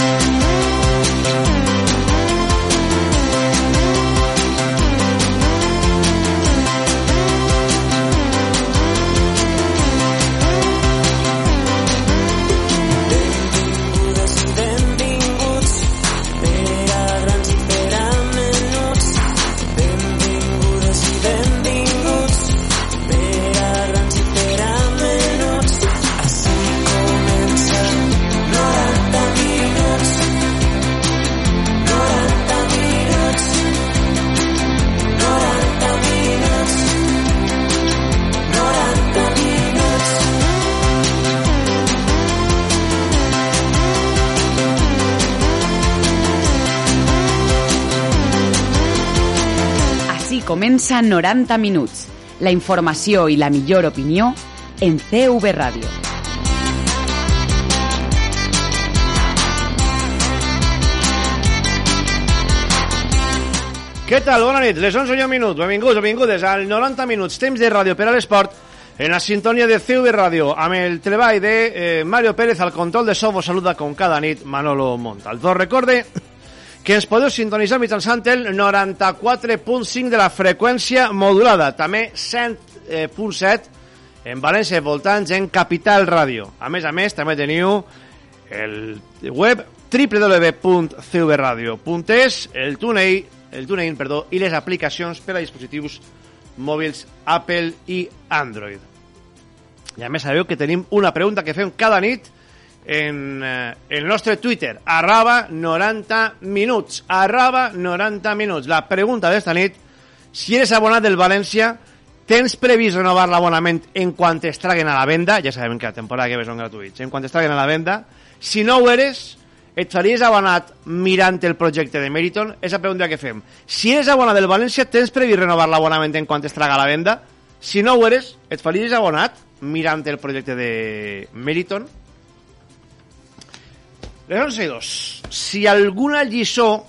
Thank you. Comença 90 minuts. La informació i la millor opinió en CV Ràdio. Què tal? Bona nit. Les 11 i un minut. Benvinguts benvingudes al 90 minuts. Temps de ràdio per a l'esport en la sintonia de CV Ràdio amb el treball de eh, Mario Pérez al control de so. Vos saluda com cada nit Manolo Montalto. Recorde que ens podeu sintonitzar mitjançant el 94.5 de la freqüència modulada, també 100.7 en València i voltants en Capital Ràdio. A més a més, també teniu el web www.cvradio.es, el TuneIn, el TuneIn perdó, i les aplicacions per a dispositius mòbils Apple i Android. I a més sabeu que tenim una pregunta que fem cada nit en eh, el nostre Twitter, arroba 90 minuts, arroba 90 minuts. La pregunta d'esta nit, si eres abonat del València, tens previst renovar l'abonament en quan es traguen a la venda? Ja sabem que la temporada que ve són gratuïts. En quan es traguen a la venda? Si no ho eres, et faries abonat mirant el projecte de Meriton? És la pregunta que fem. Si eres abonat del València, tens previst renovar l'abonament en quan es traga a la venda? Si no ho eres, et faries abonat mirant el projecte de Meriton? Les 11 i 2. Si alguna lliçó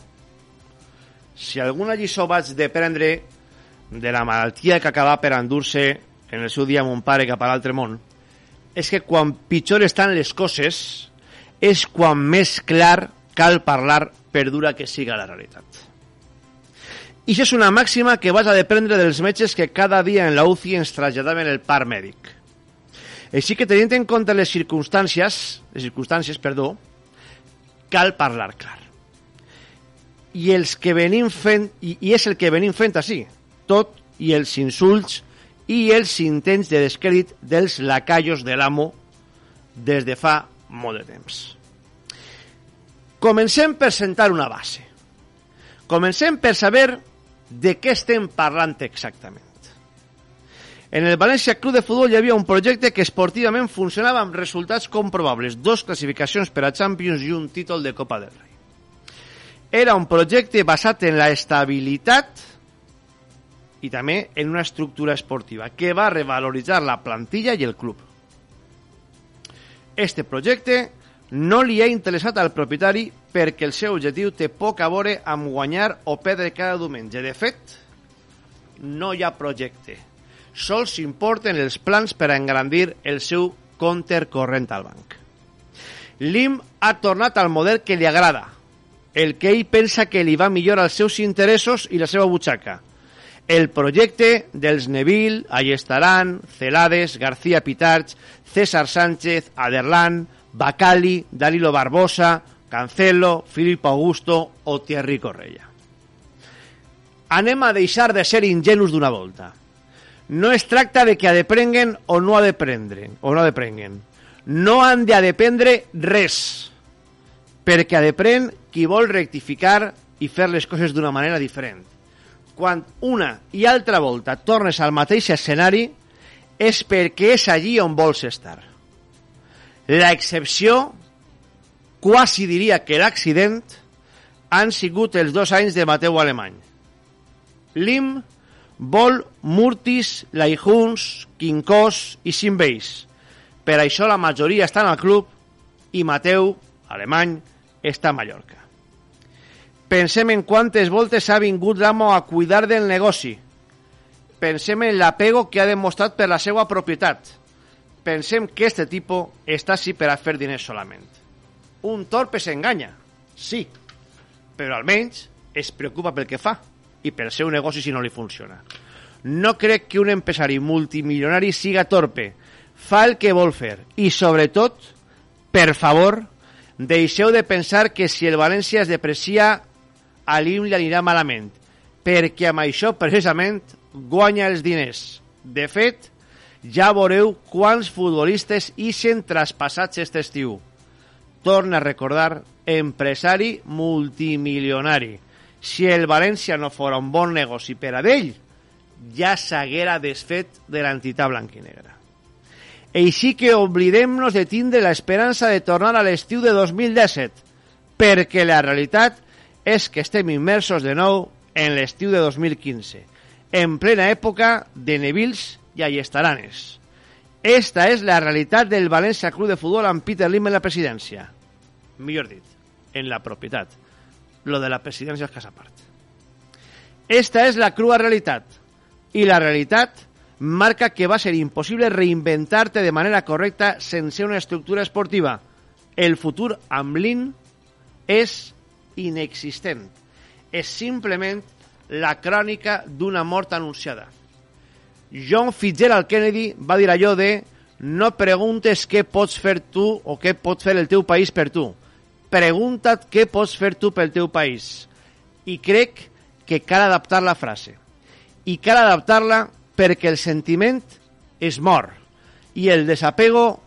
si alguna lliçó vaig de prendre de la malaltia que acaba per endur-se en el seu dia mon pare cap a l'altre món és que quan pitjor estan les coses és quan més clar cal parlar per dura que siga la realitat. I això és una màxima que vas a deprendre dels metges que cada dia en la UCI ens traslladaven el par mèdic. Així que tenint en compte les circumstàncies, les circumstàncies, perdó, cal parlar clar. I els que venim fent, i, i és el que venim fent així, tot i els insults i els intents de descrèdit dels lacallos de l'amo des de fa molt de temps. Comencem per sentar una base. Comencem per saber de què estem parlant exactament. En el València Club de Futbol hi havia un projecte que esportivament funcionava amb resultats comprovables, dos classificacions per a Champions i un títol de Copa del Rei. Era un projecte basat en la estabilitat i també en una estructura esportiva que va revaloritzar la plantilla i el club. Este projecte no li ha interessat al propietari perquè el seu objectiu té poc a veure amb guanyar o perdre cada diumenge. De fet, no hi ha projecte sols s'importen els plans per a engrandir el seu compte corrent al banc. Lim ha tornat al model que li agrada, el que ell pensa que li va millor als seus interessos i la seva butxaca. El projecte dels Neville, Allestaran, Celades, García Pitarch, César Sánchez, Aderlan, Bacali, Dalilo Barbosa, Cancelo, Filippo Augusto o Thierry Correia. Anem a deixar de ser ingenus d'una volta no es tracta de que ha de prenguen o no ha de o no ha de prenguen. No han de dependre res, perquè ha de qui vol rectificar i fer les coses d'una manera diferent. Quan una i altra volta tornes al mateix escenari és perquè és allí on vols estar. La excepció quasi diria que l'accident, han sigut els dos anys de Mateu Alemany. Lim vol Murtis, Laihuns, Quincós i Simbeis. Per això la majoria estan al club i Mateu, alemany, està a Mallorca. Pensem en quantes voltes ha vingut l'amo a cuidar del negoci. Pensem en l'apego que ha demostrat per la seva propietat. Pensem que este tipus està així per a fer diners solament. Un torpe s'enganya, sí, però almenys es preocupa pel que fa i pel seu negoci si no li funciona. No crec que un empresari multimilionari siga torpe. Fa el que vol fer. I, sobretot, per favor, deixeu de pensar que si el València es deprecia, a l'IM li anirà malament. Perquè amb això, precisament, guanya els diners. De fet, ja veureu quants futbolistes ixen traspassats aquest estiu. Torna a recordar, empresari multimilionari si el València no fora un bon negoci per a d'ell, ja s'haguera desfet de l'entitat blanquinegra. Així que oblidem-nos de tindre l'esperança de tornar a l'estiu de 2017, perquè la realitat és que estem immersos de nou en l'estiu de 2015, en plena època de Nevils i Allestaranes. Esta és la realitat del València Club de Futbol amb Peter Lim en la presidència. Millor dit, en la propietat lo de la presidència és casa part. Esta és la crua realitat. I la realitat marca que va ser impossible reinventar-te de manera correcta sense una estructura esportiva. El futur amb l'IN és inexistent. És simplement la crònica d'una mort anunciada. John Fitzgerald Kennedy va dir allò de no preguntes què pots fer tu o què pot fer el teu país per tu pregunta't què pots fer tu pel teu país. I crec que cal adaptar la frase. I cal adaptar-la perquè el sentiment es mor i el desapego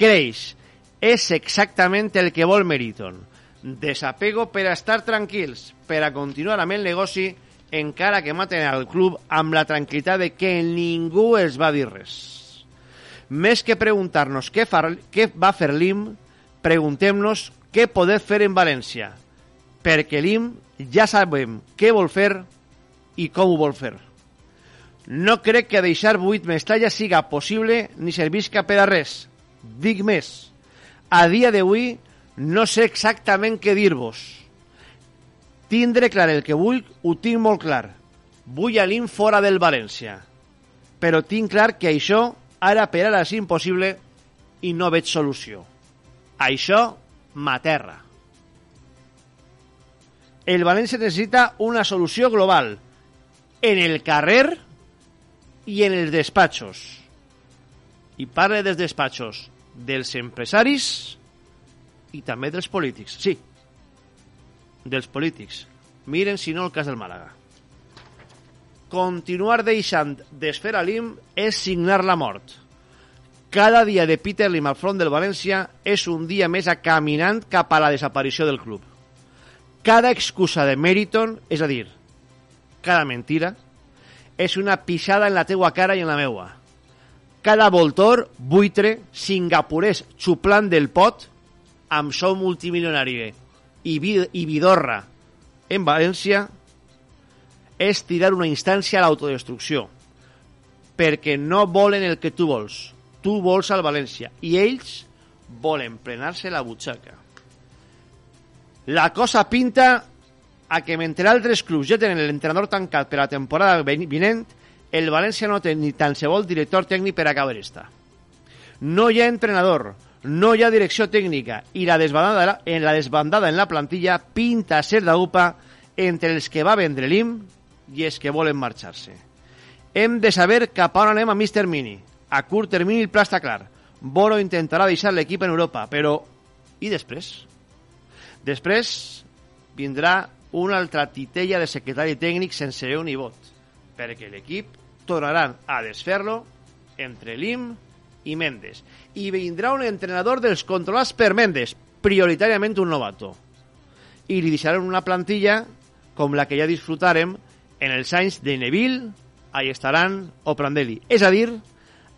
creix. És exactament el que vol Meriton. Desapego per a estar tranquils, per a continuar amb el negoci, encara que maten al club amb la tranquil·litat de que ningú els va dir res. Més que preguntar-nos què, què va fer l'IM, preguntem-nos què poder fer en València, perquè l'IM ja sabem què vol fer i com ho vol fer. No crec que deixar buit Mestalla siga possible ni servisca per a res. Dic més, a dia d'avui no sé exactament què dir-vos. Tindre clar el que vull, ho tinc molt clar. Vull a l'IM fora del València. Però tinc clar que això ara per ara és impossible i no veig solució. Això Materra. El València necessita una solució global en el carrer i en els despatxos. I parle dels despatxos dels empresaris i també dels polítics. Sí, dels polítics. Miren, si no, el cas del Màlaga. Continuar deixant desfer a l'IM és signar la mort. Cada dia de Peter Lim al front del València és un dia més a caminant cap a la desaparició del club. Cada excusa de Meriton, és a dir, cada mentira, és una pixada en la teua cara i en la meua. Cada voltor, buitre, singapurès xuplant del pot, amb sou multimilionari i, i vidorra en València, és tirar una instància a l'autodestrucció, perquè no volen el que tu vols tu vols al València i ells volen plenar-se la butxaca. La cosa pinta a que mentre altres clubs ja tenen l'entrenador tancat per la temporada vinent, el València no té ni tan se vol director tècnic per acabar esta. No hi ha entrenador, no hi ha direcció tècnica i la desbandada en la desbandada en la plantilla pinta a ser d'UPA entre els que va vendre l'IM i els que volen marxar-se. Hem de saber cap on anem a Mr. Mini a curt termini el pla està clar. Boro intentarà deixar l'equip en Europa, però i després? Després vindrà una altra titella de secretari tècnic sense veu ni vot, perquè l'equip tornaran a desfer-lo entre Lim i Mendes. I vindrà un entrenador dels controlats per Mendes, prioritàriament un novato. I li deixaran una plantilla com la que ja disfrutarem en els anys de Neville, Allestaran o Prandelli. És a dir,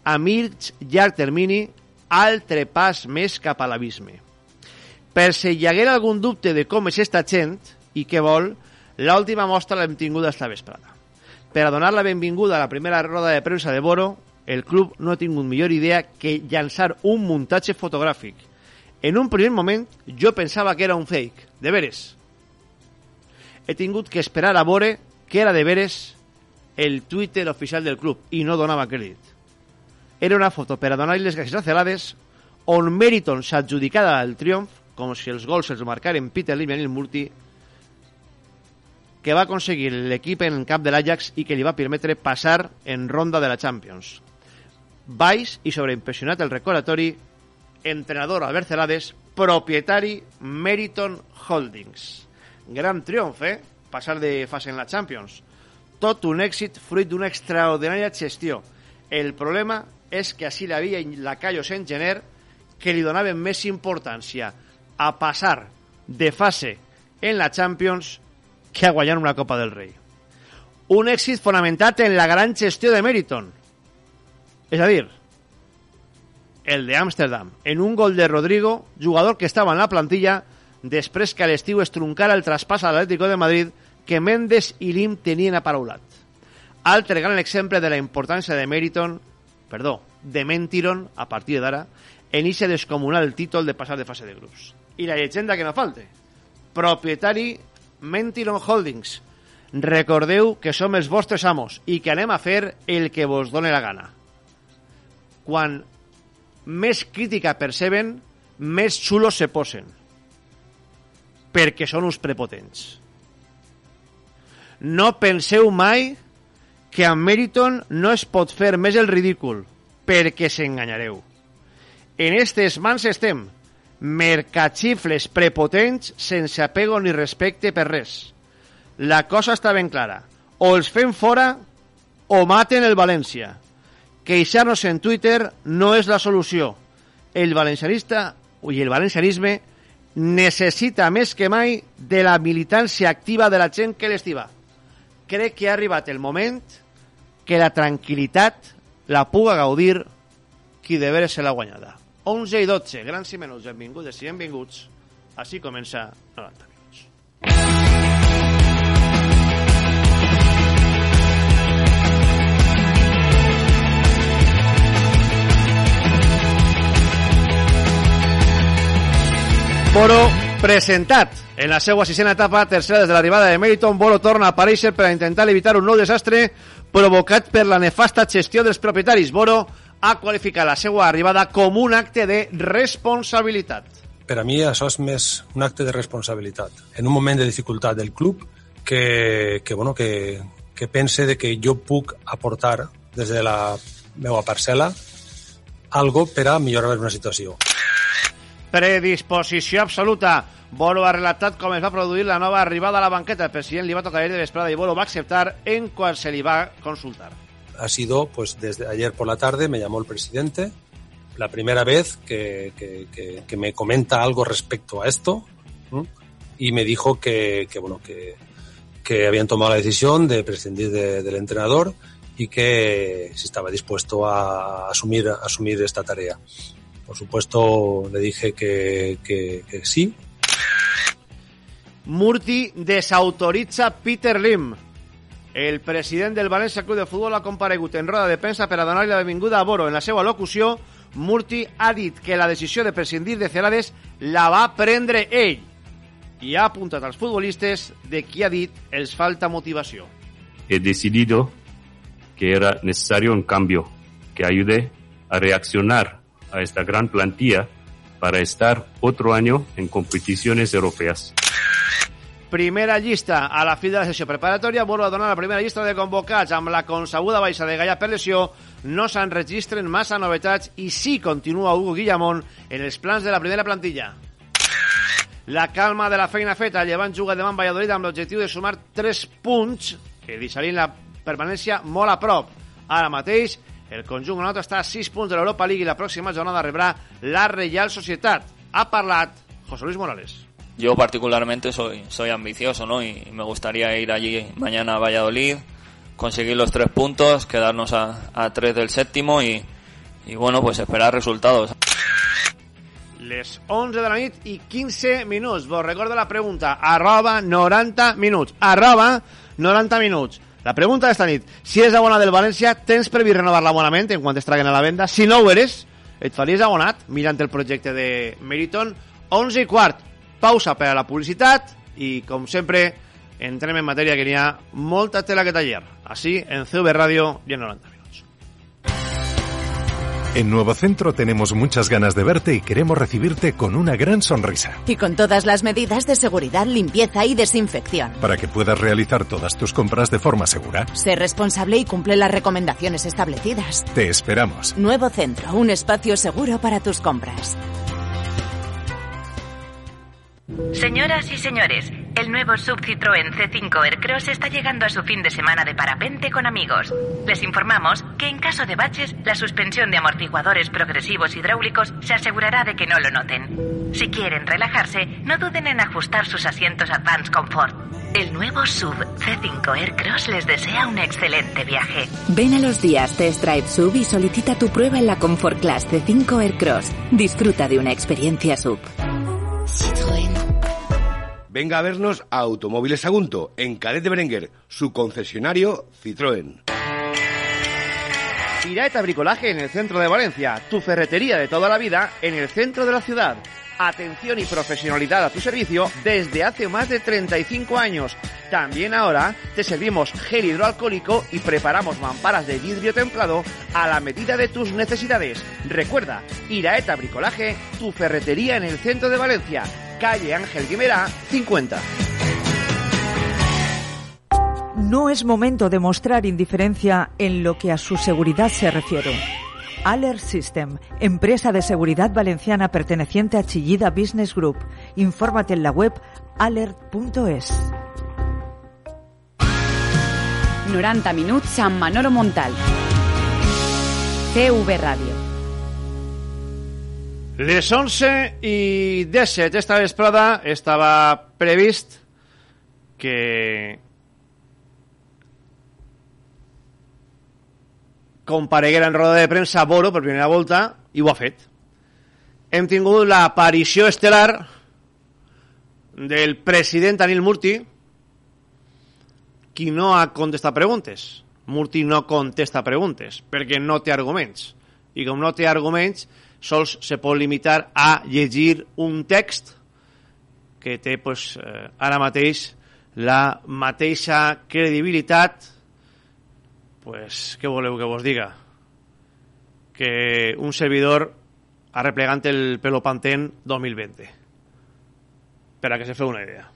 a mig llarg termini, altre pas més cap a l'abisme. Per si hi haguera algun dubte de com és esta gent i què vol, l'última mostra l'hem tinguda esta vesprada. Per a donar la benvinguda a la primera roda de premsa de Boro, el club no ha tingut millor idea que llançar un muntatge fotogràfic. En un primer moment jo pensava que era un fake, de veres. He tingut que esperar a veure que era de veres el Twitter oficial del club i no donava crèdit. Era una foto per a donar les gràcies a Celades on Meriton s'adjudicava el triomf com si els gols els marcaren Peter Lim i Anil Murti que va aconseguir l'equip en cap de l'Ajax i que li va permetre passar en ronda de la Champions. Baix i sobreimpressionat el recordatori, entrenador Albert Celades, propietari Meriton Holdings. Gran triomf, eh? Passar de fase en la Champions tot un èxit fruit d'una extraordinària gestió. El problema és que així l'havia la Cayo en gener que li donaven més importància a passar de fase en la Champions que a una Copa del Rei. Un èxit fonamentat en la gran gestió de Meriton. A dir, el de Amsterdam, en un gol de Rodrigo, jugador que estava en la plantilla després que a l'estiu es el traspàs a l'Atlético de Madrid que Mendes i Lim tenien aparaulat. Altre gran exemple de la importància de Meriton, perdó, de Mentiron, a partir d'ara, en ixe descomunal títol de passar de fase de grups. I la llegenda que no falte. Propietari Mentiron Holdings. Recordeu que som els vostres amos i que anem a fer el que vos done la gana. Quan més crítica perceben, més xulos se posen. Perquè són uns prepotents no penseu mai que amb Meriton no es pot fer més el ridícul, perquè s'enganyareu. En estes mans estem, mercatxifles prepotents sense apego ni respecte per res. La cosa està ben clara. O els fem fora o maten el València. Queixar-nos en Twitter no és la solució. El valencianista i el valencianisme necessita més que mai de la militància activa de la gent que l'estiva crec que ha arribat el moment que la tranquil·litat la puga gaudir qui de veres se l'ha guanyada. 11 i 12, grans i menuts, benvingudes i benvinguts. Així comença 90 minuts. Boro presentat en la seva sisena etapa, tercera des de l'arribada de Meriton, Bolo torna a aparèixer per a intentar evitar un nou desastre provocat per la nefasta gestió dels propietaris. Boro ha qualificat la seva arribada com un acte de responsabilitat. Per a mi això és més un acte de responsabilitat. En un moment de dificultat del club que, que, bueno, que, que pense de que jo puc aportar des de la meva parcel·la algo per a millorar una situació predisposició absoluta. Bolo ha relatat com es va produir la nova arribada a la banqueta. El president li va tocar de vesprada y Bolo va acceptar en quan se li va consultar. Ha sido, pues desde ayer por la tarde me llamó el presidente, la primera vez que, que, que, que me comenta algo respecto a esto y me dijo que, bueno, que habían tomado la decisión de prescindir de, del entrenador y que si estaba dispuesto a asumir, a asumir esta tarea. Por supuesto, le dije que, que, que sí. Murti desautoritza Peter Lim. El president del València Club de Futbol ha comparegut en roda de premsa per a donar la benvinguda a Boro. En la seva locució, Murti ha dit que la decisió de prescindir de Celades la va prendre ell i ha apuntat als futbolistes de qui ha dit els falta motivació. He decidido que era necesario un cambio que ayude a reaccionar a esta gran plantilla para estar otro año en competiciones europeas. Primera llista a la fi de la sessió preparatòria. Volvo a donar la primera llista de convocats. Amb la consabuda baixa de Gaia per lesió, no s'enregistren massa novetats i sí continua Hugo Guillamón en els plans de la primera plantilla. La calma de la feina feta. Llevant juga demà en Valladolid amb l'objectiu de sumar 3 punts que deixarien la permanència molt a prop. Ara mateix el conjunt granota està a 6 punts de l'Europa League i la pròxima jornada rebrà la Real Societat. Ha parlat José Luis Morales. Yo particularmente soy, soy ambicioso, ¿no? Y me gustaría ir allí mañana a Valladolid, conseguir los tres puntos, quedarnos a, a tres del séptimo y, y bueno, pues esperar resultados. Les 11 de la nit i 15 minuts. Vos recordo la pregunta. Arroba 90 minuts. Arroba 90 minuts. La pregunta d'esta nit. Si eres abonat del València, tens previst renovar l'abonament en quan es traguen a la venda? Si no ho eres, et faries abonat mirant el projecte de Meriton. 11 i quart. Pausa per a la publicitat i, com sempre, entrem en matèria que n'hi ha molta tela que tallar. Així, en CV Ràdio i en 90 minuts. En Nuevo Centro tenemos muchas ganas de verte y queremos recibirte con una gran sonrisa. Y con todas las medidas de seguridad, limpieza y desinfección. Para que puedas realizar todas tus compras de forma segura. Sé responsable y cumple las recomendaciones establecidas. Te esperamos. Nuevo Centro, un espacio seguro para tus compras. Señoras y señores, el nuevo sub Citroën C5 Aircross está llegando a su fin de semana de parapente con amigos. Les informamos que en caso de baches, la suspensión de amortiguadores progresivos hidráulicos se asegurará de que no lo noten. Si quieren relajarse, no duden en ajustar sus asientos Advance Comfort. El nuevo sub C5 Aircross les desea un excelente viaje. Ven a los días Test Drive Sub y solicita tu prueba en la Comfort Class C5 Aircross. Disfruta de una experiencia sub. Venga a vernos a Automóviles Sagunto, en Cadet de Berenguer, su concesionario Citroën. Iraeta Bricolaje en el centro de Valencia, tu ferretería de toda la vida en el centro de la ciudad. Atención y profesionalidad a tu servicio desde hace más de 35 años. También ahora te servimos gel hidroalcohólico y preparamos mamparas de vidrio templado a la medida de tus necesidades. Recuerda, Iraeta Bricolaje, tu ferretería en el centro de Valencia, calle Ángel Guimera, 50. No es momento de mostrar indiferencia en lo que a su seguridad se refiere. Alert System, empresa de seguridad valenciana perteneciente a Chillida Business Group. Infórmate en la web alert.es. 90 minuts amb Manolo Montal. CV Ràdio. Les 11 i 17 esta vesprada estava previst que compareguera en roda de premsa Boro per primera volta i ho ha fet. Hem tingut l'aparició estel·lar del president Anil Murti qui no ha contestat preguntes. Murti no contesta preguntes perquè no té arguments. I com no té arguments, sols se pot limitar a llegir un text que té pues, eh, ara mateix la mateixa credibilitat pues, què voleu que vos diga? Que un servidor arreplegant el pelo pantén 2020. Per a que se feu una idea.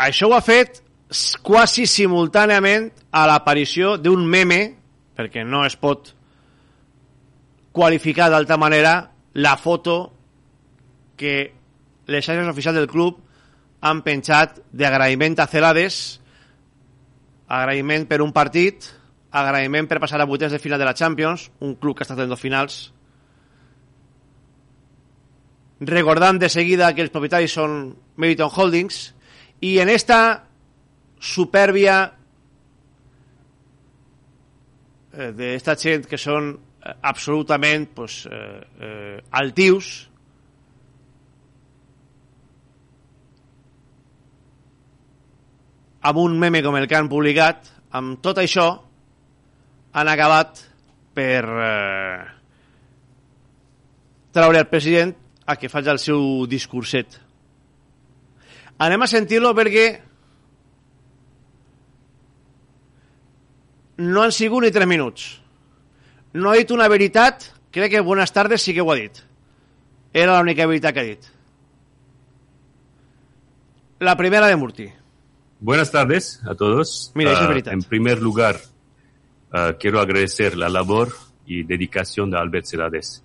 Això ho ha fet quasi simultàniament a l'aparició d'un meme, perquè no es pot qualificar d'altra manera la foto que les xarxes oficials del club han penjat d'agraïment a Celades, agraïment per un partit, agraïment per passar a vuitens de final de la Champions, un club que estat en dos finals, recordant de seguida que els propietaris són Meriton Holdings, i en esta supèrbia eh, d'esta gent que són eh, absolutament pues, eh, eh, altius, amb un meme com el que han publicat, amb tot això han acabat per eh, traure el president a que faci el seu discurset. Anem a sentir-lo perquè no han sigut ni 3 minuts. No ha dit una veritat, crec que Buenas tardes sí que ho ha dit. Era l'única veritat que ha dit. La primera de Murti. Buenas tardes a todos. Mira, es Ah, verdad. en primer lugar, ah, quiero agradecer la labor y dedicación de Albert Celades.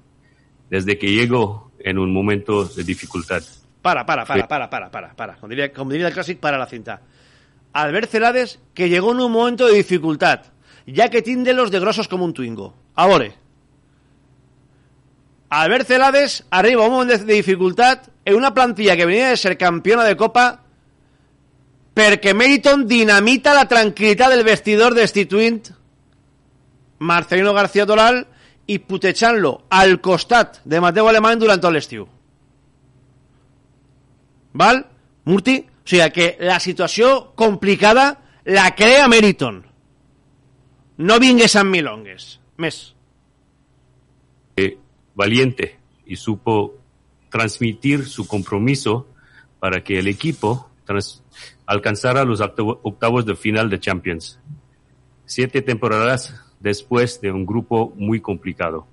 Desde que llegó en un momento de dificultad, Para, para, para, para, para, para, para. Como diría, como diría el clásico, para la cinta. Albert Celades, que llegó en un momento de dificultad, ya que tiende los de grosos como un twingo. Ahora, Albert Celades arriba un momento de dificultad en una plantilla que venía de ser campeona de Copa perquè Meriton dinamita la tranquil·litat del vestidor destituint Marcelino García Toral i putejant-lo al costat de Mateu Alemany durant tot l'estiu. Val? Murti? O sigui que la situació complicada la crea Meriton. No vingues amb milongues. Més. Eh, valiente y supo transmitir su compromiso para que el equipo trans- alcanzara los octavo- octavos de final de Champions. Siete temporadas después de un grupo muy complicado,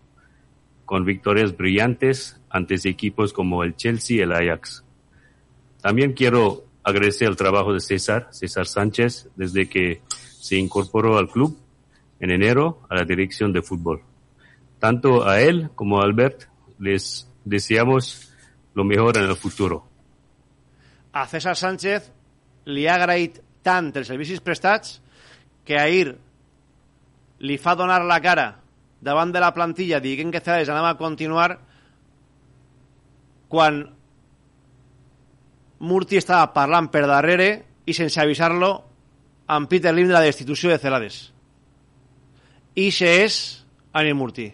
con victorias brillantes ante equipos como el Chelsea y el Ajax. También quiero agradecer el trabajo de César, César Sánchez, desde que se incorporó al club en enero a la dirección de fútbol. Tanto a él como a Albert les deseamos lo mejor en el futuro. A César Sánchez li ha agraït tant els prestats que ahir li fa donar la cara davant de la plantilla dient que César anava a continuar quan Murti estava parlant per darrere i sense avisar-lo amb Peter Lim de la destitució de Celades. I se és Anil Murti.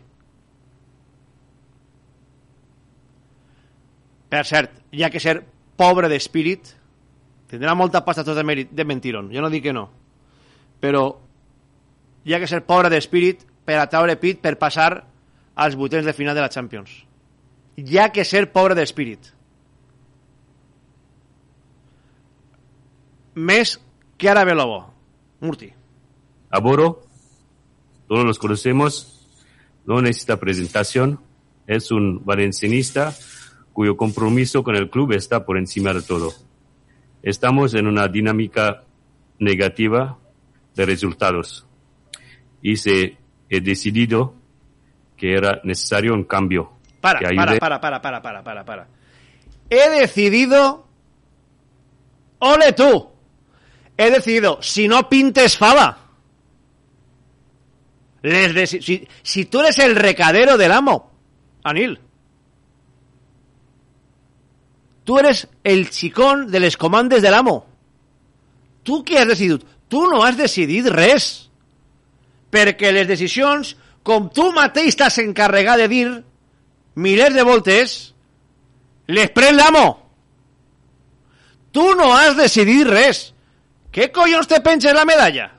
Per cert, hi ha que ser pobre d'espírit, tindrà molta pasta tot de, mèrit, de mentiron, jo no dic que no, però hi ha que ser pobre d'espírit per atraure pit per passar als vuitens de final de la Champions. Hi ha que ser pobre d'espírit. Més que ara ve Lobo. Murti. A Boro, todos los conocemos, no necesita presentación, es un valencianista cuyo compromiso con el club está por encima de todo. Estamos en una dinámica negativa de resultados y se he decidido que era necesario un cambio Para, para, para, para, para, para, para, para. He decidido... ¡Ole tú! He decidido, si no pintes fava. Les desi- si, tú eres el recadero del amo, Anil. Tú eres el xicón de les comandes del amo. Tu què has decidit? Tu no has decidit res. Perquè les decisions, com tu mateix t'has encarregat de dir milers de voltes, les pren l'amo. Tu no has decidit res. Què collons te penges la medalla?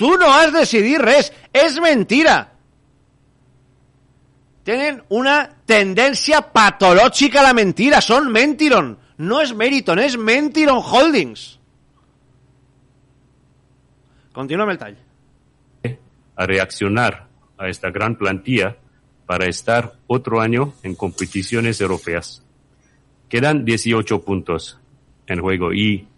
Tu no has decidit res. És mentira. Tenen una tendència patològica a la mentira. Són Mentiron. No és Meriton, és Mentiron Holdings. Continua amb el tall. a reaccionar a esta gran plantilla para estar otro año en competiciones europeas. Quedan 18 puntos en juego y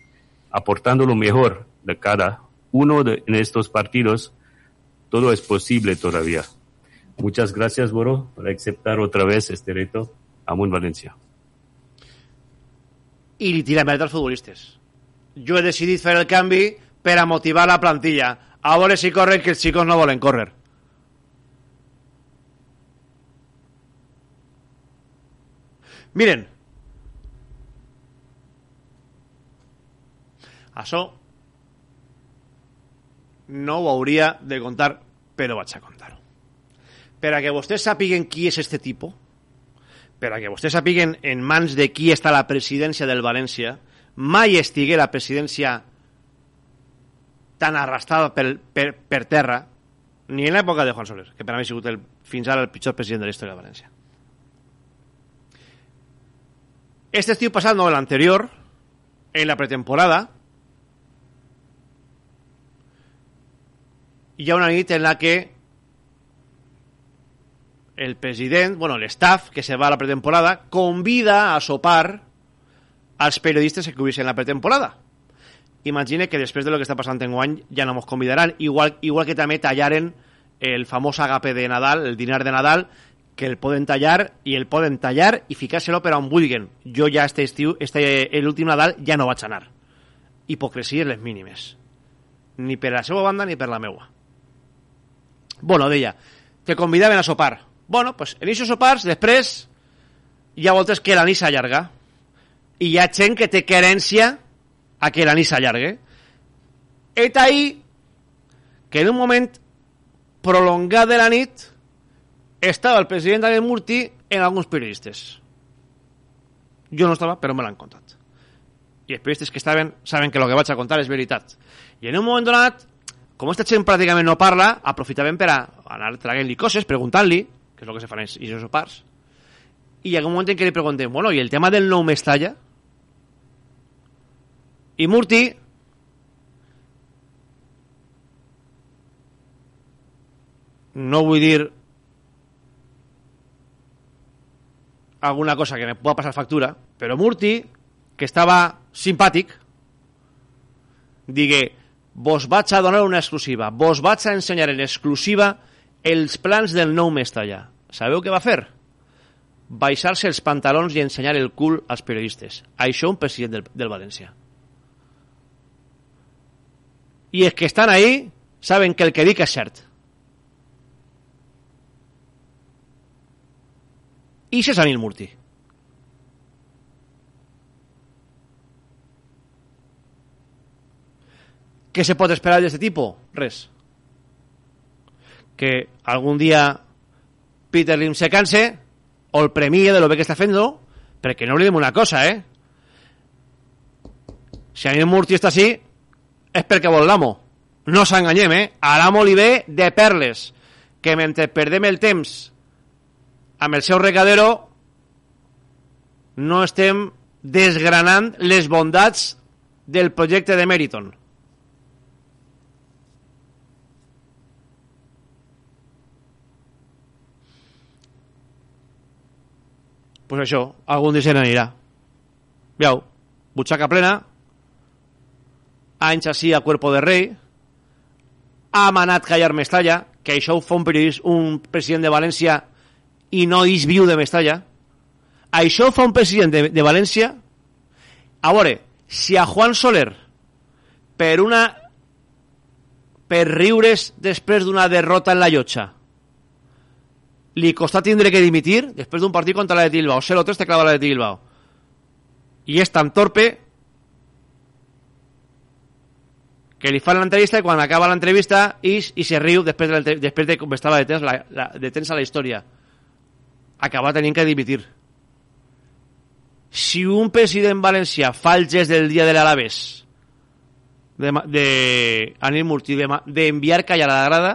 aportando lo mejor de cada uno de, en estos partidos, todo es posible todavía. Muchas gracias, Boro, por aceptar otra vez este reto. Amun Valencia. i merda als futbolistes. Jo he decidit fer el canvi per a motivar la plantilla. A veure si corren, que els xicos no volen córrer. Miren. Això no ho hauria de contar, però vaig a contar-ho. Per a que vostès sàpiguen qui és este tipus, per a que vostès sàpiguen en mans de qui està la presidència del València, mai estigué la presidència tan arrastrada per, per, per terra, ni en l'època de Juan Soler, que per a mi ha sigut el, fins ara el pitjor president de la història de València. Este estiu passat, no, l'anterior, en la pretemporada, hi ha una nit en la que el president, bueno, el staff que se va a la pretemporada, convida a sopar als periodistes que cobreixen la pretemporada. Imagine que després de lo que està passant en guany ja no ens convidaran, igual, igual que també tallaren el famós agape de Nadal, el dinar de Nadal, que el poden tallar i el poden tallar i ficar-se-lo per on vulguin. Jo ja este estiu, este, l'últim Nadal, ja no vaig anar. Hipocresies les mínimes. Ni per la seva banda ni per la meua. Bueno, deia, que convidaven a sopar. Bueno, pues en aquests sopars, després, hi ha voltes que la nit s'allarga. i hi ha gent que té querència a que la nit s'allargue. Et ahí que en un moment prolongat de la nit estava el president Daniel Murti en alguns periodistes. Jo no estava, però me l'han contat. I els periodistes que estaven saben que el que vaig a contar és veritat. I en un moment donat, com aquesta gent pràcticament no parla, aprofitaven per a anar traient-li coses, preguntant-li, que és el que se fan els i sopars, i hi ha un moment en què li preguntem, bueno, i el tema del nou Mestalla? I Murti no vull dir alguna cosa que me pueda passar factura, però Murti, que estava simpàtic, digué, vos vaig a donar una exclusiva, vos vaig a ensenyar en exclusiva els plans del nou Mestalla. Sabeu què va fer? Baixar-se els pantalons i ensenyar el cul als periodistes. Això un president del, del València. I els que estan ahí saben que el que dic és cert. I se Anil Murti. ¿Qué se pot esperar de este tipo? Res. Que algun dia Peter Lim se canse o el premie de lo que està fent, perquè no oblidem una cosa, eh? Si Anil Murti està així, és perquè vol l'amo. No s'enganyem, eh? A l'amo li de perles, que mentre perdem el temps amb el seu regadero no estem desgranant les bondats del projecte de Meriton. Pues això, algun dia se n'anirà. Veu, butxaca plena, anys així a cuerpo de rei, ha manat callar Mestalla, que això ho fa un, un president de València i no és viu de Mestalla. Això fa un president de, de València. A veure, si a Juan Soler, per una per riures després d'una derrota en la llotja, li costa tindre que dimitir després d'un partit contra la de Tilbao, 0-3 te clava la de Tilbao, i és tan torpe que li fan l'entrevista i quan acaba l'entrevista i, i se riu després de, després de com estava de la, la, de temps a la història. Acaba tenint que dimitir. Si un president valencià fa el gest del dia de l'Alaves de, de Anil Murti d'enviar de, callar a la grada,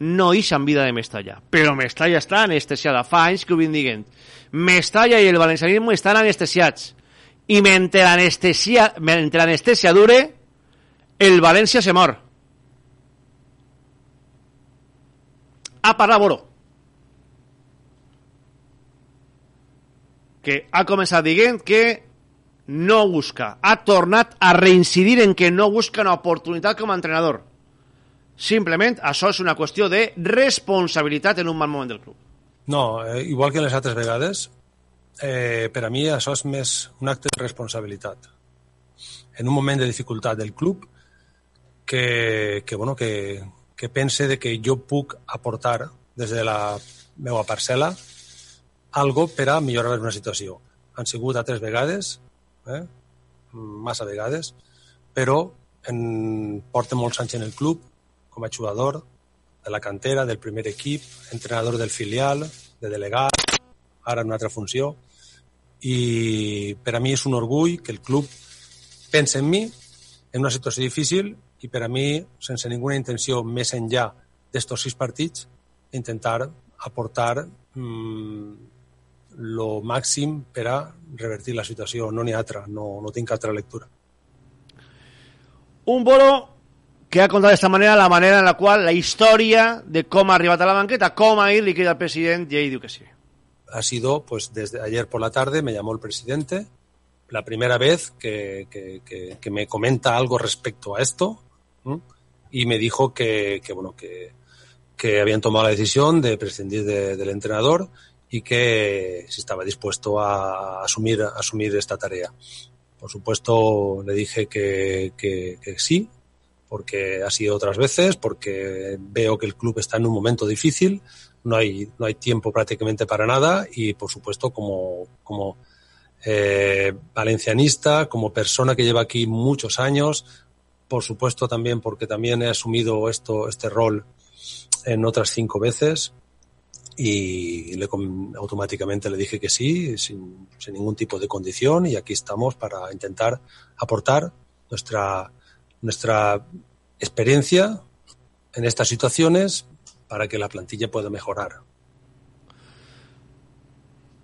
no hi en vida de Mestalla. Però Mestalla està anestesiada. Fa anys que ho vinc dient. Mestalla i el valencianisme estan anestesiats. I mentre l'anestesia mentre l'anestesia dure, el València se mor. Ha parlat Boro. que ha començat dient que no busca, ha tornat a reincidir en que no busca una oportunitat com a entrenador. Simplement això és una qüestió de responsabilitat en un mal moment del club. No, eh, igual que les altres vegades, eh, per a mi això és més un acte de responsabilitat. En un moment de dificultat del club, que, que, bueno, que, que pense de que jo puc aportar des de la meva parcel·la algo per a millorar una situació. Han sigut altres vegades, eh? massa vegades, però en, porta molts anys en el club com a jugador de la cantera, del primer equip, entrenador del filial, de delegat, ara en una altra funció, i per a mi és un orgull que el club pensa en mi en una situació difícil i per a mi, sense ninguna intenció més enllà d'estos sis partits, intentar aportar mmm, lo màxim per a revertir la situació. No n'hi ha altra, no, no tinc altra lectura. Un bolo que ha contat d'esta manera la manera en la qual la història de com ha arribat a la banqueta, com ahir li queda el president i ell diu que sí. Ha sido, pues desde ayer por la tarde me llamó el presidente, la primera vez que, que, que, que me comenta algo respecto a esto ¿m? y me dijo que, bueno, que, habían tomado la decisión de prescindir de, del entrenador y que si estaba dispuesto a asumir, asumir esta tarea. Por supuesto, le dije que, que, que, sí, porque ha sido otras veces, porque veo que el club está en un momento difícil, no hay, no hay tiempo prácticamente para nada y, por supuesto, como, como eh, valencianista, como persona que lleva aquí muchos años, por supuesto también porque también he asumido esto, este rol en otras cinco veces y le, automáticamente le dije que sí, sin, sin, ningún tipo de condición y aquí estamos para intentar aportar nuestra, nuestra experiencia en estas situaciones para que la plantilla pueda mejorar.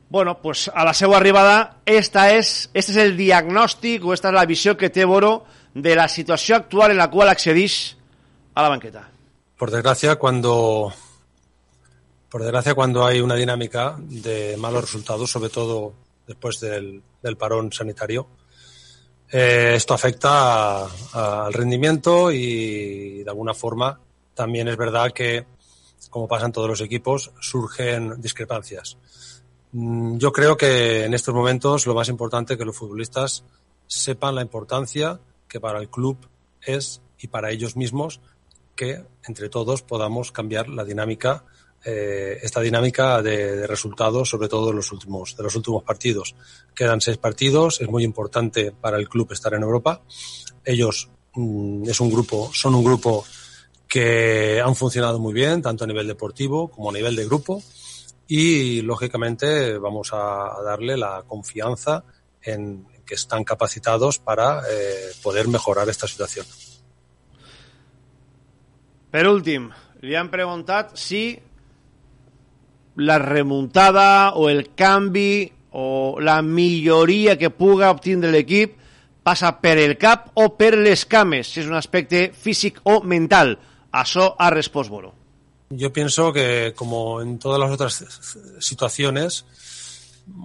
Bueno, pues a la seva arribada, esta es, este es el diagnòstic o esta es la visió que té Boro de la situació actual en la qual accedís a la banqueta. Por desgracia, cuando por desgracia, cuando hay una dinámica de malos resultados, sobre todo después del, del parón sanitario, eh, esto afecta al rendimiento y de alguna forma también es verdad que, como pasa en todos los equipos, surgen discrepancias. Mm, yo creo que en estos momentos lo más importante es que los futbolistas sepan la importancia que para el club es y para ellos mismos que entre todos podamos cambiar la dinámica eh, esta dinámica de, resultados, sobre todo de los últimos de los últimos partidos. Quedan seis partidos, es muy importante para el club estar en Europa. Ellos mm, es un grupo, son un grupo que han funcionado muy bien, tanto a nivel deportivo como a nivel de grupo y lógicamente vamos a, a darle la confianza en que están capacitados para eh, poder mejorar esta situación. Per últim, li han preguntat si la remuntada o el canvi o la milloria que puga obtindre l'equip passa per el cap o per les cames, si és un aspecte físic o mental. Això ha respost. Yo pienso que, como en todas las otras situaciones,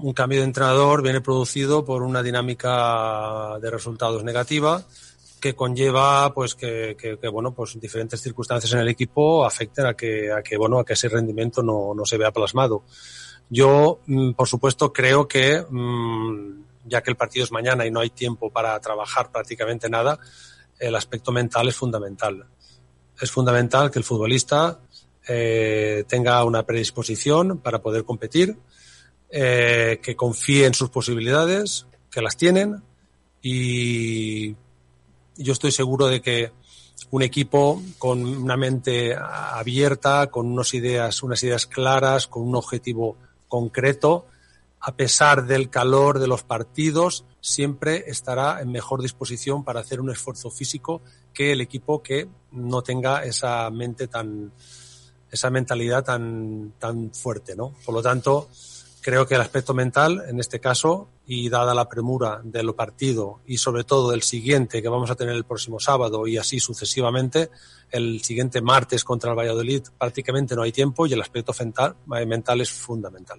un cambio de entrenador viene producido por una dinámica de resultados negativa que conlleva pues que, que, que, bueno pues diferentes circunstancias en el equipo afecten a que a que bueno a que ese rendimiento no, no se vea plasmado. Yo mm, por supuesto creo que mmm, ya que el partido es mañana y no hay tiempo para trabajar prácticamente nada el aspecto mental es fundamental. Es fundamental que el futbolista eh, tenga una predisposición para poder competir, eh, que confíe en sus posibilidades, que las tienen y yo estoy seguro de que un equipo con una mente abierta, con unas ideas, unas ideas claras, con un objetivo concreto, a pesar del calor de los partidos, siempre estará en mejor disposición para hacer un esfuerzo físico que el equipo que no tenga esa mente tan, esa mentalidad tan, tan fuerte, ¿no? Por lo tanto, creo que el aspecto mental, en este caso, y dada la premura del partido y sobre todo del siguiente que vamos a tener el próximo sábado y así sucesivamente, el siguiente martes contra el Valladolid prácticamente no hay tiempo y el aspecto mental, mental és fundamental.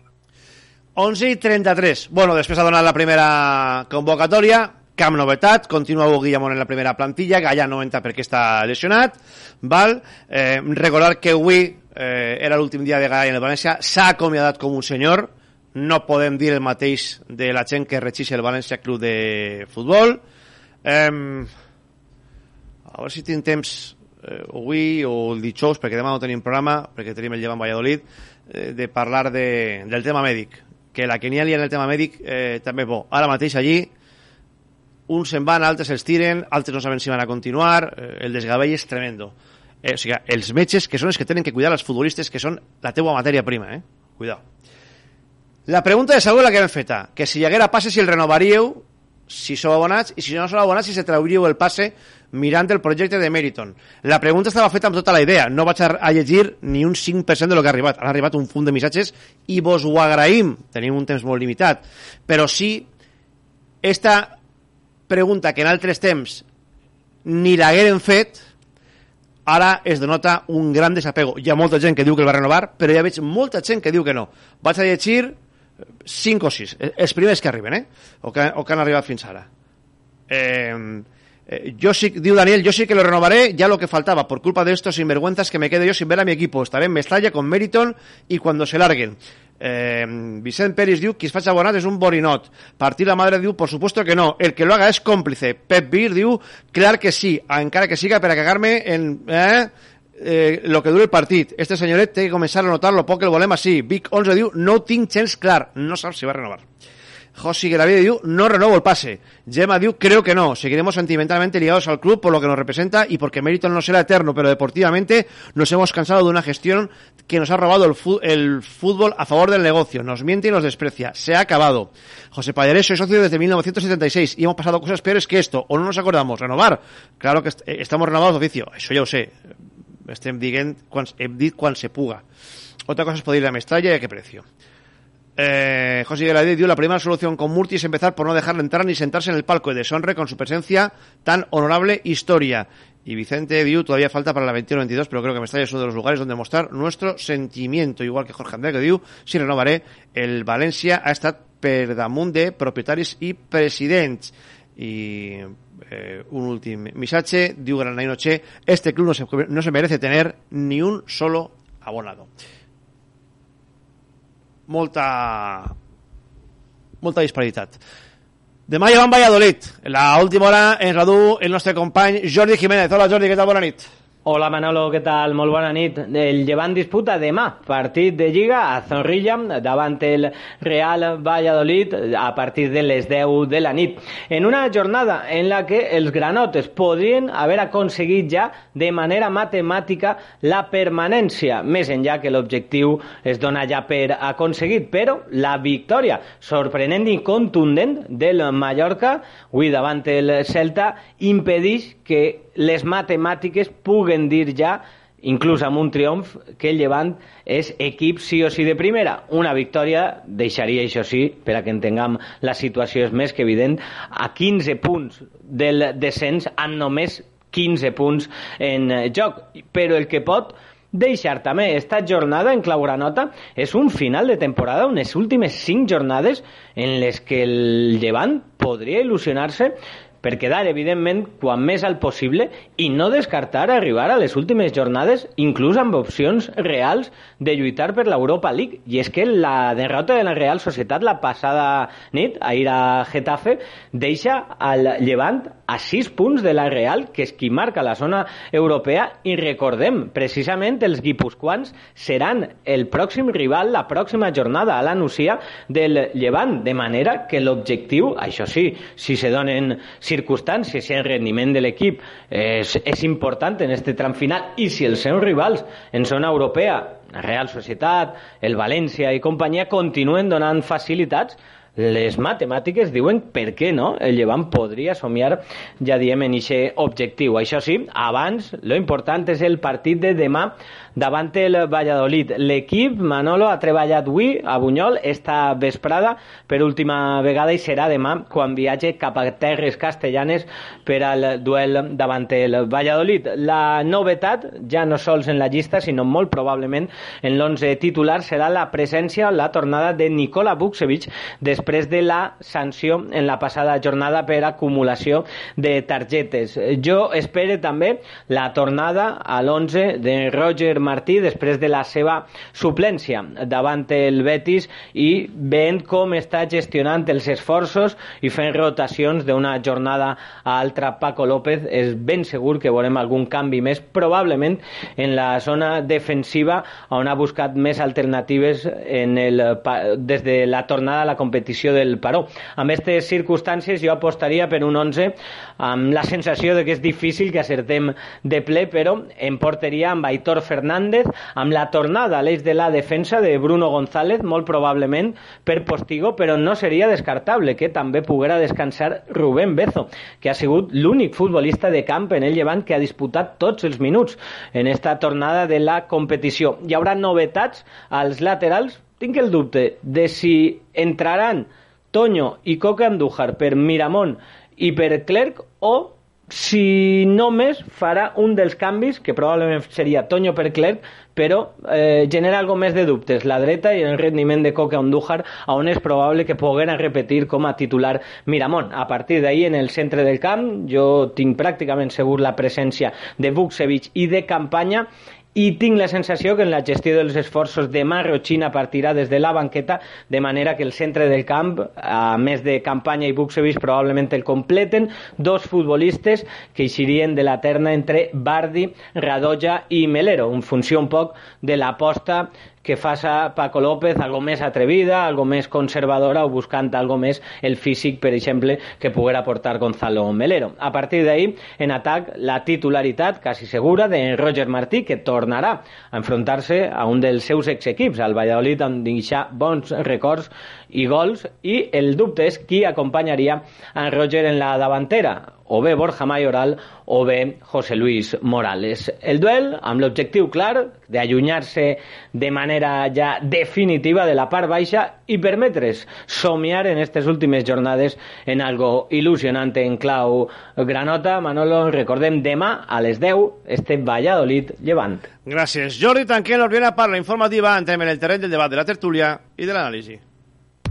11 i 33. Bueno, després ha donat la primera convocatòria, cap novetat, continua Hugo en la primera plantilla, Gallà no entra perquè està lesionat, val? Eh, recordar que avui eh, era l'últim dia de Gallà en el València, s'ha acomiadat com un senyor, no podem dir el mateix de la gent que regeix el València Club de Futbol. Eh, a veure si tinc temps eh, avui o el dijous, perquè demà no tenim programa, perquè tenim el llevant Valladolid, eh, de parlar de, del tema mèdic. Que la que n'hi ha en el tema mèdic eh, també és bo. Ara mateix allí uns se'n van, altres els tiren, altres no saben si van a continuar, eh, el desgavell és tremendo. Eh, o sigui, els metges que són els que tenen que cuidar els futbolistes que són la teua matèria prima, eh? Cuidao. La pregunta de Saúl la que hem feta, que si hi haguera passe si el renovaríeu, si sou abonats, i si no sou abonats, si se trauríeu el passe mirant el projecte de Meriton. La pregunta estava feta amb tota la idea, no vaig a llegir ni un 5% de lo que ha arribat. Ha arribat un fund de missatges i vos ho agraïm, tenim un temps molt limitat, però sí esta pregunta que en altres temps ni l'hagueren fet, ara es denota un gran desapego. Hi ha molta gent que diu que el va renovar, però ja veig molta gent que diu que no. Vaig a llegir 5 o 6, els primers que arriben, eh? o, que, o que han arribat fins ara. Eh, eh, yo sí, diu Daniel, yo sí que lo renovaré ya lo que faltaba, por culpa de estos sinvergüenzas que me quede yo sin ver a mi equipo. Estaré en Mestalla con Meriton y cuando se larguen. Eh, Vicent Peris diu qui es faig abonat és un borinot Partir la madre diu por supuesto que no el que lo haga es cómplice Pep Bir diu clar que sí encara que siga per a cagar-me en eh, eh, lo que dure el partit este senyoret té que començar a notar lo poc que el volem així Vic 11 diu no tinc gens clar no sap si va renovar Josi Garavide diu, no renovo el pase. Gemma diu, creo que no. Seguiremos sentimentalmente ligados al club por lo que nos representa y porque Meriton no será eterno, pero deportivamente nos hemos cansado de una gestión que nos ha robado el, fútbol a favor del negocio. Nos miente y nos desprecia. Se ha acabado. José Pallarés, soy socio desde 1976 y hemos pasado cosas peores que esto. ¿O no nos acordamos? ¿Renovar? Claro que eh, estamos renovados de oficio. Eso ya lo sé. Estem dient quan, hem quan se puga. Otra cosa es poder ir a Mestalla y a qué precio. Eh, José Gueladí dio la primera solución con Murti es empezar por no dejarle entrar ni sentarse en el palco de deshonre con su presencia tan honorable historia. Y Vicente Diu todavía falta para la 21-22, pero creo que Mestalla es uno de los lugares donde mostrar nuestro sentimiento, igual que Jorge Andrés que diu, si renovaré, el Valencia ha estat per damunt de propietaris i presidents. Y eh, un último missatge, diu Granay Noche, este club no se, no se merece tener ni un solo abonado. molta molta disparitat. Demà ja vam Valladolid. La última hora ens la du el nostre company Jordi Jiménez. Hola Jordi, què tal? Bona nit. Hola Manolo, què tal? Molt bona nit. El Llevant disputa demà partit de Lliga a Zorrilla davant el Real Valladolid a partir de les 10 de la nit. En una jornada en la que els granotes podrien haver aconseguit ja de manera matemàtica la permanència, més enllà que l'objectiu es dona ja per aconseguit, però la victòria sorprenent i contundent del Mallorca, avui davant el Celta, impedeix que les matemàtiques puguen dir ja inclús amb un triomf, que el Llevant és equip sí o sí de primera. Una victòria deixaria, això sí, per a que entenguem la situació és més que evident, a 15 punts del descens amb només 15 punts en joc. Però el que pot deixar també esta jornada en clau granota és un final de temporada, unes últimes 5 jornades en les que el Llevant podria il·lusionar-se per quedar, evidentment, quan més al possible i no descartar arribar a les últimes jornades, inclús amb opcions reals de lluitar per l'Europa League. I és que la derrota de la Real Societat la passada nit, ahir a Getafe, deixa al Llevant a 6 punts de la Real, que és qui marca la zona europea, i recordem, precisament els guipuscoans seran el pròxim rival, la pròxima jornada a la Nucia del Llevant, de manera que l'objectiu, això sí, si se donen circumstàncies, si el rendiment de l'equip és, és important en este tram final i si els seus rivals en zona europea, Real Societat, el València i companyia continuen donant facilitats, les matemàtiques diuen per què no el Llevant podria somiar ja diem en aquest objectiu. Això sí, abans lo important és el partit de demà davant el Valladolid. L'equip, Manolo, ha treballat avui a Bunyol esta vesprada per última vegada i serà demà quan viatge cap a terres castellanes per al duel davant el Valladolid. La novetat, ja no sols en la llista, sinó molt probablement en l'11 titular, serà la presència, la tornada de Nikola Vukcevic després de la sanció en la passada jornada per acumulació de targetes. Jo espero també la tornada a l'11 de Roger Martí després de la seva suplència davant el Betis i veient com està gestionant els esforços i fent rotacions d'una jornada a altra Paco López és ben segur que veurem algun canvi més probablement en la zona defensiva on ha buscat més alternatives en el, des de la tornada a la competició del Paró. Amb aquestes circumstàncies jo apostaria per un 11 amb la sensació de que és difícil que acertem de ple però em portaria amb Aitor Fernández Fernández amb la tornada a l'eix de la defensa de Bruno González, molt probablement per Postigo, però no seria descartable que també poguera descansar Rubén Bezo, que ha sigut l'únic futbolista de camp en el Llevant que ha disputat tots els minuts en esta tornada de la competició. Hi haurà novetats als laterals? Tinc el dubte de si entraran Toño i Coca Andújar per Miramón i per Clerc o si només farà un dels canvis, que probablement seria Toño per però eh, genera algo més de dubtes, la dreta i el rendiment de Coca Andújar, on és probable que pogueren repetir com a titular Miramón. A partir d'ahir, en el centre del camp, jo tinc pràcticament segur la presència de Vukcevic i de Campanya, i tinc la sensació que en la gestió dels esforços de Marrochina partirà des de la banqueta, de manera que el centre del camp, a més de Campanya i Buxevic, probablement el completen. Dos futbolistes que eixirien de la terna entre Bardi, Radoja i Melero, en funció un poc de l'aposta que faça Paco López algo més atrevida, algo més conservadora o buscant algo més el físic, per exemple, que poguera aportar Gonzalo Melero. A partir d'ahí, en atac, la titularitat quasi segura de Roger Martí, que tornarà a enfrontar-se a un dels seus exequips, al Valladolid, on deixar bons records i gols, i el dubte és qui acompanyaria a Roger en la davantera o bé Borja Mayoral o bé José Luis Morales. El duel amb l'objectiu clar d'allunyar-se de manera ja definitiva de la part baixa i permetre's somiar en aquestes últimes jornades en algo il·lusionant en clau granota. Manolo, recordem demà a les 10 este Valladolid llevant. Gràcies. Jordi Tanquén, Orbiena, parla informativa. Entrem en el terreny del debat de la tertúlia i de l'anàlisi.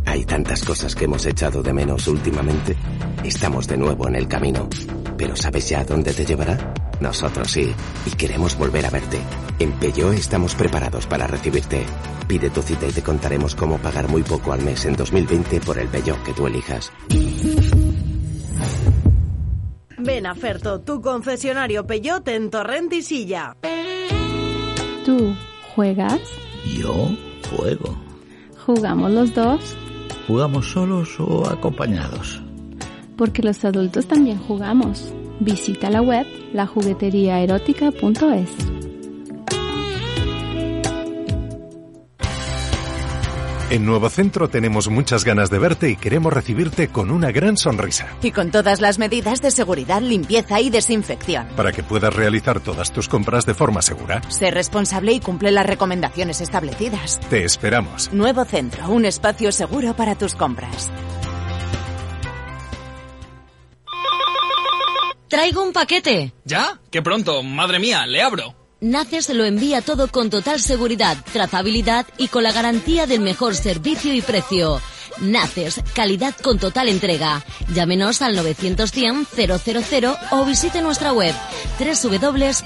Hay tantas cosas que hemos echado de menos últimamente. Estamos de nuevo en el camino. Pero ¿sabes ya dónde te llevará? Nosotros sí, y queremos volver a verte. En Peugeot estamos preparados para recibirte. Pide tu cita y te contaremos cómo pagar muy poco al mes en 2020 por el Peugeot que tú elijas. Ven a Ferto, tu concesionario Peugeot en Torrent y Silla. ¿Tú juegas? Yo juego. ¿Jugamos los dos? ¿Jugamos solos o acompañados? Porque los adultos también jugamos. Visita la web lajugueteriaerótica.es. En Nuevo Centro tenemos muchas ganas de verte y queremos recibirte con una gran sonrisa. Y con todas las medidas de seguridad, limpieza y desinfección. Para que puedas realizar todas tus compras de forma segura. Sé responsable y cumple las recomendaciones establecidas. Te esperamos. Nuevo Centro, un espacio seguro para tus compras. Traigo un paquete. ¿Ya? ¡Qué pronto! Madre mía, le abro. Naces lo envía todo con total seguridad, trazabilidad y con la garantía del mejor servicio y precio. Naces, calidad con total entrega. Llámenos al 910 000 o visite nuestra web www.nacex.es.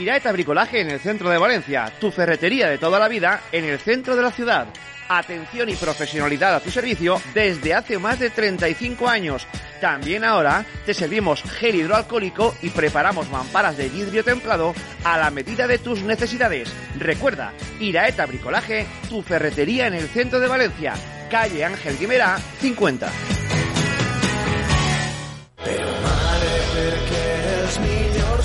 Iraeta Bricolaje en el centro de Valencia, tu ferretería de toda la vida en el centro de la ciudad. Atención y profesionalidad a tu servicio desde hace más de 35 años. También ahora te servimos gel hidroalcohólico y preparamos mamparas de vidrio templado a la medida de tus necesidades. Recuerda, Iraeta Bricolaje, tu ferretería en el centro de Valencia, calle Ángel Guimera, 50. Però mare, perquè és millor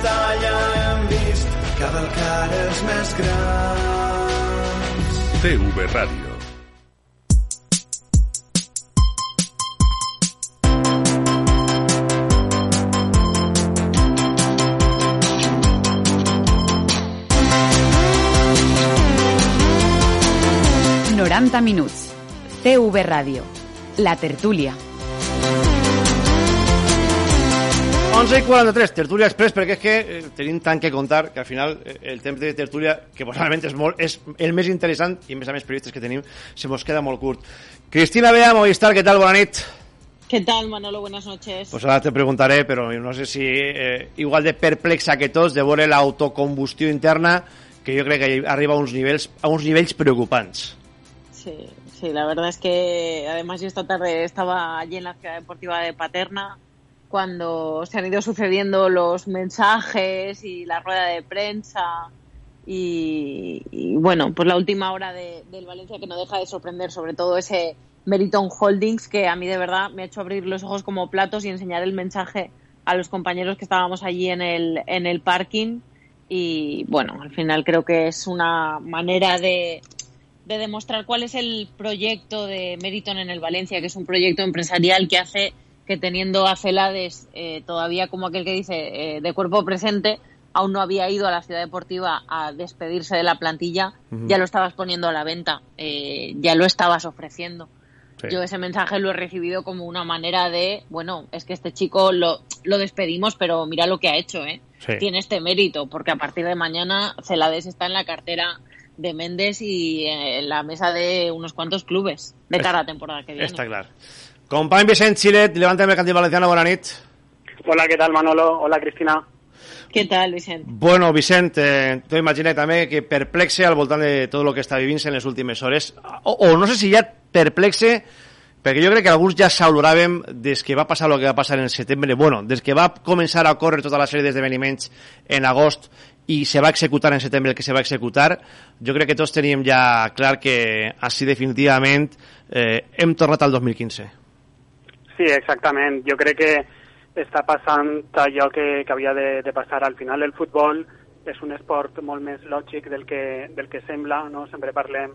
en Mestalla hem vist cavalcar els més grans. TV Ràdio. Noranta minuts. CV Ràdio. La tertúlia. 11 i 43, tertúlia express, perquè és que eh, tenim tant que contar que al final eh, el temps de tertúlia, que possiblement és, molt, és el més interessant i més a més periodistes que tenim, se mos queda molt curt. Cristina Bea, Movistar, què tal? Bona nit. ¿Qué tal, Manolo? Buenas noches. Pues ahora te preguntaré, pero no sé si eh, igual de perplexa que tots de veure l'autocombustió interna, que jo crec que arriba a uns nivells, a uns nivells preocupants. Sí, sí, la verdad es que además yo esta tarde estaba allí en la ciudad deportiva de Paterna cuando se han ido sucediendo los mensajes y la rueda de prensa. Y, bueno, pues la última hora de, del Valencia que no deja de sorprender, sobre todo ese Meriton Holdings que a mí de verdad me ha hecho abrir los ojos como platos y enseñar el mensaje a los compañeros que estábamos allí en el, en el parking. Y bueno, al final creo que es una manera de, de demostrar cuál es el proyecto de Meriton en el Valencia, que es un proyecto empresarial que hace que teniendo a Celades eh, todavía como aquel que dice eh, de cuerpo presente, aún no había ido a la ciudad deportiva a despedirse de la plantilla, ya lo estabas poniendo a la venta, eh, ya lo estabas ofreciendo. Sí. Yo ese mensaje lo he recibido como una manera de, bueno, es que este chico lo, lo despedimos, pero mira lo que ha hecho, ¿eh? Sí. Tiene este mérito, porque a partir de mañana Celades está en la cartera de Méndez y eh, en la mesa de unos cuantos clubes de cara a la temporada que viene. Està clar. Company Vicent Xilet, Levante Mercantil Valenciano, bona nit. Hola, ¿qué tal Manolo? Hola Cristina. ¿Qué tal, Vicente? Bueno, Vicent, eh, t'ho imagina també que perplexe al voltant de tot el que està vivint en les últimes hores. O, o no sé si ja perplexe perquè jo crec que alguns ja s'oloràvem des que va passar el que va passar en setembre, bueno, des que va començar a córrer tota la sèrie d'esdeveniments en agost i se va executar en setembre el que se va executar, jo crec que tots teníem ja clar que així definitivament eh, hem tornat al 2015. Sí, exactament. Jo crec que està passant allò que, que havia de, de passar. Al final el futbol és un esport molt més lògic del que, del que sembla, no? Sempre parlem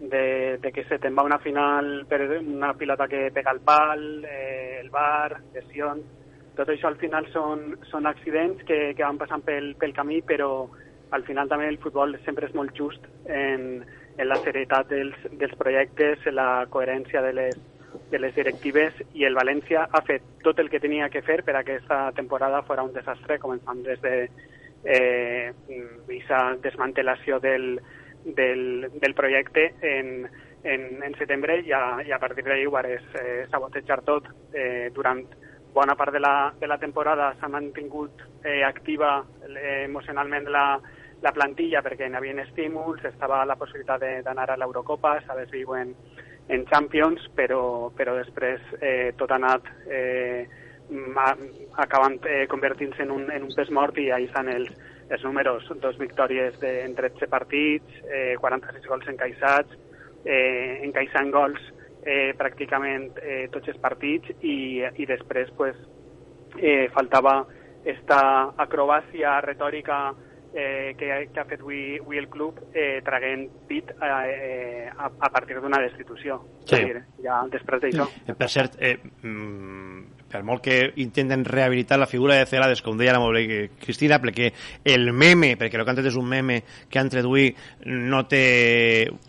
de, de que se te'n va una final per una pilota que pega el pal, eh, el bar, lesions... Tot això al final són, són accidents que, que van passant pel, pel camí, però al final també el futbol sempre és molt just en, en la serietat dels, dels projectes, en la coherència de les, de les directives i el València ha fet tot el que tenia que fer per a que aquesta temporada fora un desastre, començant des de eh, desmantelació del, del, del projecte en, en, en setembre i a, i a partir d'ahir ho vares eh, sabotejar tot. Eh, durant bona part de la, de la temporada s'ha mantingut eh, activa eh, emocionalment la, la plantilla perquè hi havia estímuls, estava la possibilitat d'anar a l'Eurocopa, s'ha viu en, en Champions, però, però després eh, tot ha anat eh, acabant eh, convertint-se en, un, en un pes mort i ahí estan els, els números, dos victòries de, en 13 partits, eh, 46 gols encaixats, eh, encaixant gols eh, pràcticament eh, tots els partits i, i després pues, eh, faltava esta acrobàcia retòrica eh, que, que ha fet avui, avui el club eh, traguent pit eh, a, a partir d'una destitució. Sí. Dir, ja després d'això. Eh, per cert, eh, mm, per molt que intenten rehabilitar la figura de Celades, com deia la molt bé Cristina, perquè el meme, perquè el que han tret és un meme que han tret avui, no té...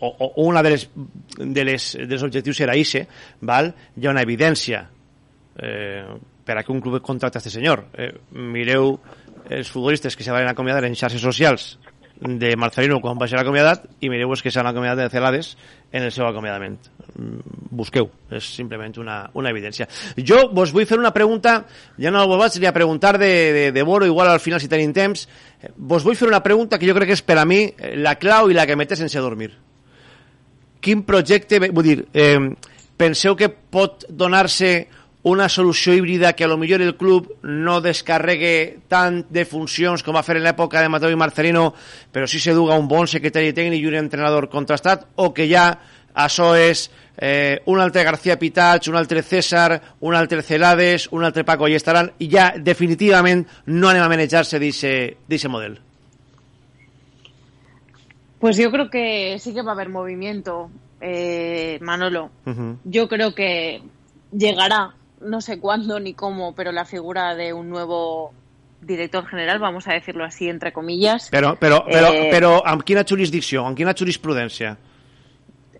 O, o una de les, de les, dels objectius era ICE, val? hi ha una evidència eh, per a que un club contracte a aquest senyor. Eh, mireu els futbolistes que se van acomiadar en xarxes socials de Marcelino quan va ser acomiadat i mireu que s'han acomiadat de Celades en el seu acomiadament. Mm, busqueu, és simplement una, una evidència. Jo vos vull fer una pregunta, ja no vos vaig ni a preguntar de, de, de Boro, igual al final si tenim temps, vos vull fer una pregunta que jo crec que és per a mi la clau i la que mete sense dormir. Quin projecte, vull dir, eh, penseu que pot donar-se una solució híbrida que a lo millor el club no descarregue tant de funcions com va fer en l'època de Mateu i Marcelino, però sí se duga un bon secretari tècnic i un entrenador contrastat, o que ja això és eh, un altre García Pitats, un altre César, un altre Celades, un altre Paco i estaran, i ja definitivament no anem a manejar-se d'aquest model. Pues yo creo que sí que va a haber movimiento, eh, Manolo. Uh -huh. Yo creo que llegará no sé cuándo ni cómo, pero la figura de un nuevo director general, vamos a decirlo así, entre comillas. Pero, pero, pero, eh, pero ¿amb quina jurisdicció, amb quina jurisprudencia?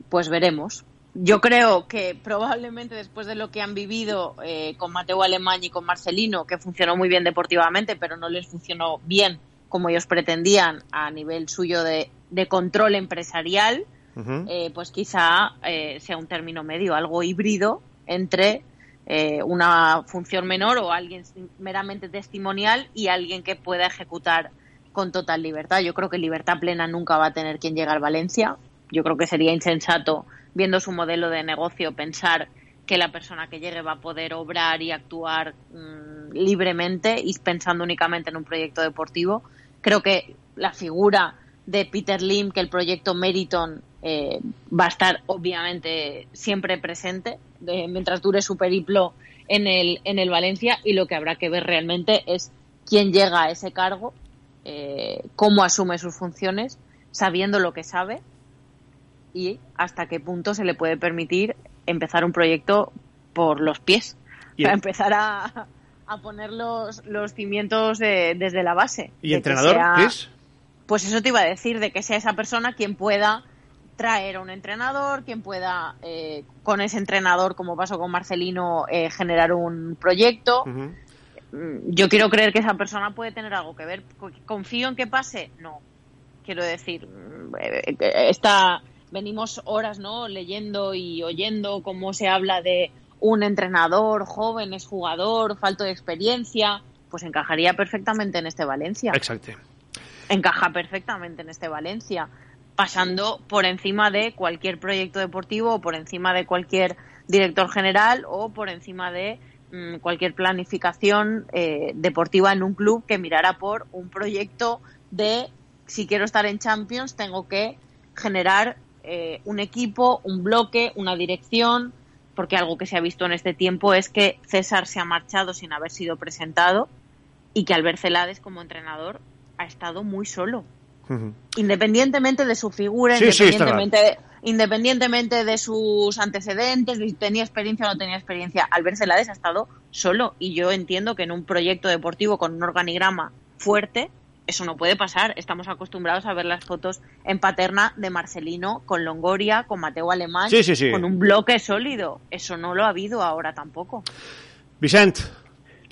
Pues veremos. Yo creo que probablemente después de lo que han vivido eh, con Mateo Alemán y con Marcelino, que funcionó muy bien deportivamente, pero no les funcionó bien como ellos pretendían a nivel suyo de, de control empresarial, uh -huh. eh, pues quizá eh, sea un término medio, algo híbrido entre eh, una función menor o alguien meramente testimonial y alguien que pueda ejecutar con total libertad. Yo creo que libertad plena nunca va a tener quien llega al Valencia. Yo creo que sería insensato, viendo su modelo de negocio, pensar que la persona que llegue va a poder obrar y actuar mmm, libremente y pensando únicamente en un proyecto deportivo. Creo que la figura de Peter Lim, que el proyecto Meriton eh, va a estar obviamente siempre presente de, mientras dure su periplo en el, en el Valencia y lo que habrá que ver realmente es quién llega a ese cargo, eh, cómo asume sus funciones, sabiendo lo que sabe y hasta qué punto se le puede permitir empezar un proyecto por los pies, para empezar a, a poner los, los cimientos de- desde la base. ¿Y entrenador, sea- Chris? Pues eso te iba a decir, de que sea esa persona quien pueda traer a un entrenador, quien pueda eh, con ese entrenador, como pasó con Marcelino, eh, generar un proyecto. Mm, Yo quiero creer que esa persona puede tener algo que ver. Co- ¿Confío en que pase? No. Quiero decir, mm, eh, eh, esta, venimos horas ¿no? leyendo y oyendo cómo se habla de un entrenador joven, es jugador, falto de experiencia, pues encajaría perfectamente en este Valencia Exacte. Encaja perfectamente en este Valencia. pasando por encima de cualquier proyecto deportivo o por encima de cualquier director general o por encima de mm, cualquier planificación eh, deportiva en un club que mirara por un proyecto de si quiero estar en Champions tengo que generar eh, un equipo, un bloque, una dirección, porque algo que se ha visto en este tiempo es que César se ha marchado sin haber sido presentado y que Albert Celades como entrenador ha estado muy solo. Independientemente de su figura, Sí, sí, está independientemente, de, independientemente de sus antecedentes, de si tenía experiencia o no tenía experiencia, Albert Celades ha estado solo. Y yo entiendo que en un proyecto deportivo con un organigrama fuerte, eso no puede pasar. Estamos acostumbrados a ver las fotos en paterna de Marcelino con Longoria, con Mateo Alemán, Sí, sí, sí. con un bloque sólido. Eso no lo ha habido ahora tampoco. Vicent,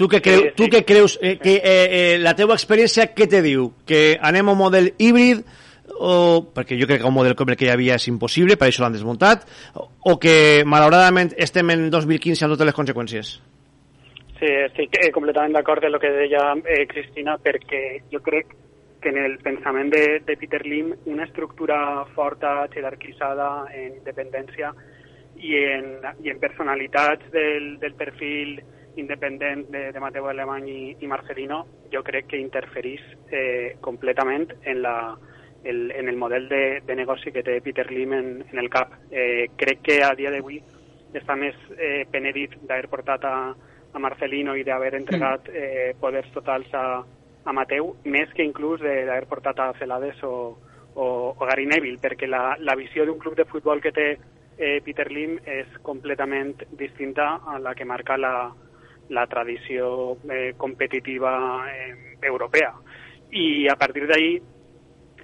tu que, creu, tu que creus eh, que eh, eh, la teva experiència què te diu? Que anem a un model híbrid o, perquè jo crec que un model com el que hi havia és impossible, per això l'han desmuntat, o, o que malauradament estem en 2015 amb totes les conseqüències? Sí, estic eh, completament d'acord amb el que deia eh, Cristina, perquè jo crec que en el pensament de, de Peter Lim una estructura forta, jerarquitzada en independència i en, i en personalitats del, del perfil independent de, de Mateo Alemany i, i Marcelino, jo crec que interferís eh, completament en, la, el, en el model de, de negoci que té Peter Lim en, en el CAP. Eh, crec que a dia d'avui està més eh, penedit d'haver portat a, a Marcelino i d'haver entregat eh, poders totals a, a Mateu, més que inclús de- d'haver portat a Celades o, o, o Gary Neville, perquè la, la visió d'un club de futbol que té eh, Peter Lim és completament distinta a la que marca la, la tradició eh, competitiva eh, europea. I a partir d'ahí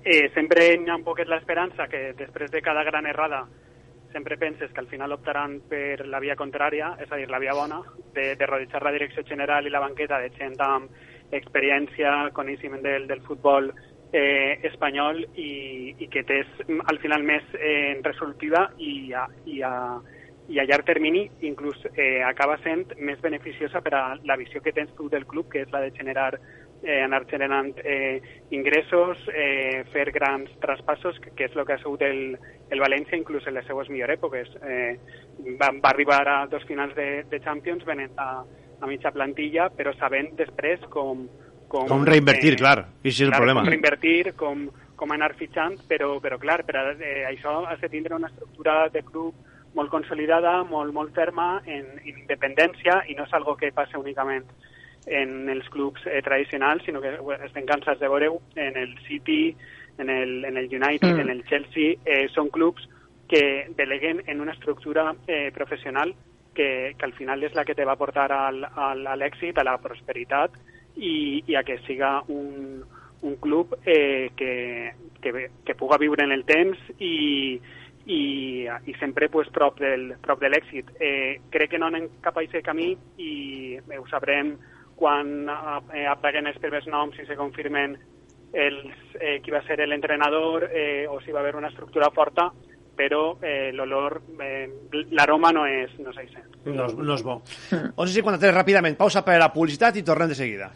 eh, sempre hi ha un poquet l'esperança que després de cada gran errada sempre penses que al final optaran per la via contrària, és a dir, la via bona, de, de rodejar la direcció general i la banqueta de gent amb experiència, coneixement del, del futbol eh, espanyol i, i que mm, al final més eh, resolutiva i a, i, a, i a llarg termini inclús eh, acaba sent més beneficiosa per a la visió que tens tu del club, que és la de generar eh, anar generant eh, ingressos, eh, fer grans traspassos, que, que és el que ha sigut el, el València inclús en les seues millors èpoques. Eh, va, va arribar a dos finals de, de Champions venent a, a mitja plantilla, però sabent després com... Com reinvertir, clar, i és el clar, problema. Com reinvertir, com, com anar fitxant, però, però clar, per a, eh, això has de tindre una estructura de club molt consolidada, molt, molt ferma, en, en independència, i no és algo que passa únicament en els clubs eh, tradicionals, sinó que estem cansats de veure en el City, en el, en el United, Mm. en el Chelsea, eh, són clubs que deleguen en una estructura eh, professional que, que al final és la que te va portar al, al, a l'èxit, a la prosperitat i, i a que siga un, un club eh, que, que, que puga viure en el temps i, i, i sempre pues, prop, del, prop de l'èxit. Eh, crec que no anem cap a aquest camí i ho sabrem quan eh, apaguen els primers noms i se confirmen els, eh, qui va ser l'entrenador eh, o si va haver una estructura forta, però eh, l'olor, eh, l'aroma no és, no és això. No, no és bo. 11.53, ràpidament, pausa per a la publicitat i tornem de seguida.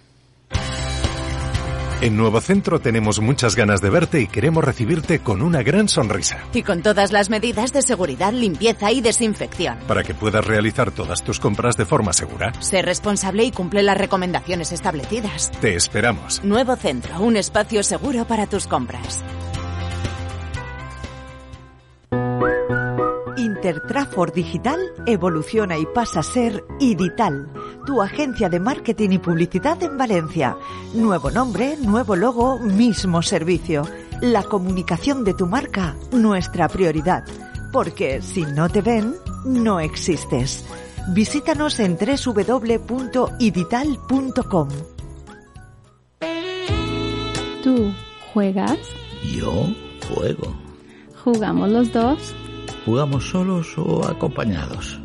En Nuevo Centro tenemos muchas ganas de verte y queremos recibirte con una gran sonrisa. Y con todas las medidas de seguridad, limpieza y desinfección. Para que puedas realizar todas tus compras de forma segura. Sé responsable y cumple las recomendaciones establecidas. Te esperamos. Nuevo Centro, un espacio seguro para tus compras. Intertrafor Digital evoluciona y pasa a ser Idital, tu agencia de marketing y publicidad en Valencia. Nuevo nombre, nuevo logo, mismo servicio. La comunicación de tu marca, nuestra prioridad. Porque si no te ven, no existes. Visítanos en www.idital.com. ¿Tú juegas? Yo juego. ¿Jugamos los dos? ¿Jugamos solos o acompañados?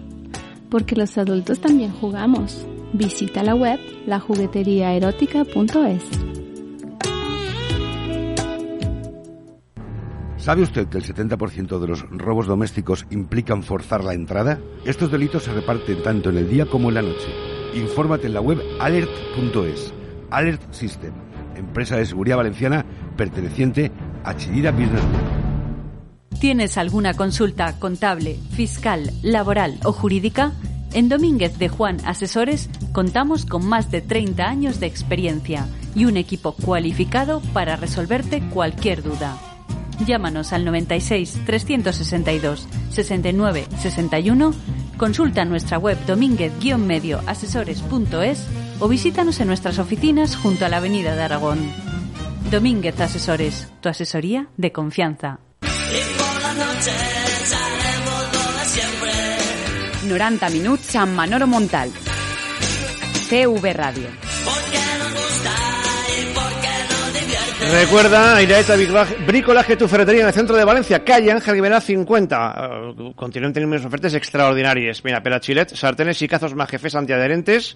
Porque los adultos también jugamos. Visita la web lajugueteriaerótica.es. ¿Sabe usted que el 70% de los robos domésticos implican forzar la entrada? Estos delitos se reparten tanto en el día como en la noche. Infórmate en la web alert.es. Alert System, empresa de seguridad valenciana perteneciente a Chillida Business Group. ¿Tienes alguna consulta contable, fiscal, laboral o jurídica? En Domínguez de Juan Asesores contamos con más de 30 años de experiencia y un equipo cualificado para resolverte cualquier duda. Llámanos al 96 362 69 61, consulta nuestra web domínguez-medioasesores.es o visítanos en nuestras oficinas junto a la Avenida de Aragón. Domínguez Asesores, tu asesoría de confianza. 90 minuts amb Manolo Montal. CV Radio. Recuerda, Iraeta Bricolaje, tu ferretería en el centro de Valencia, calle Ángel Guimerá 50. Uh, continúan teniendo unas ofertas extraordinarias. Mira, pera chilet, sartenes y cazos majefes antiadherentes,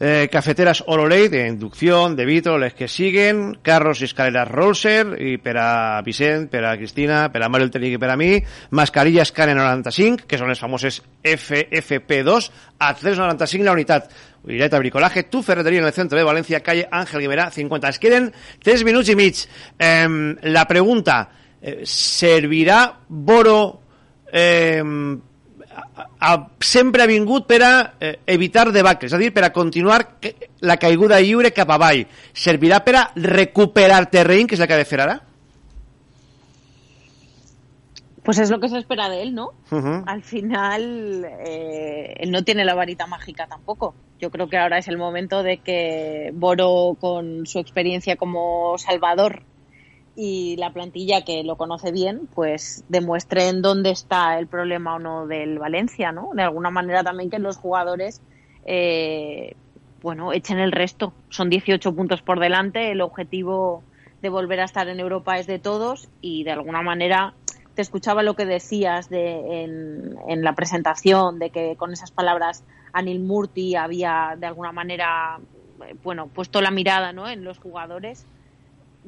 eh, cafeteras Orolei de inducción, de vitro, les que siguen, carros y escaleras Rolser, y pera Vicent, pera Cristina, pera Mario el y pera mí, mascarillas Canon 95, que son las famosas FFP2, a 395 la unidad. Ireta Bricolaje, tu ferretería en el centro de Valencia, calle Ángel Guimerá 50. Es queden 3 minutos y mig. Eh, la pregunta, eh, ¿servirà Boro eh, a, sempre ha vingut per a eh, evitar debacles, és a dir, per a continuar la caiguda lliure cap avall. Servirà per a recuperar terreny, que és el que ha de fer ara? Pues es lo que se espera de él, ¿no? Uh -huh. Al final, eh, él no tiene la varita mágica tampoco. Yo creo que ahora es el momento de que Boro, con su experiencia como Salvador y la plantilla que lo conoce bien, pues demuestren dónde está el problema o no del Valencia, ¿no? De alguna manera también que los jugadores, eh, bueno, echen el resto. Son 18 puntos por delante, el objetivo de volver a estar en Europa es de todos y de alguna manera te escuchaba lo que decías de, en, en, la presentación, de que con esas palabras Anil Murti había de alguna manera, bueno, puesto la mirada ¿no? en los jugadores.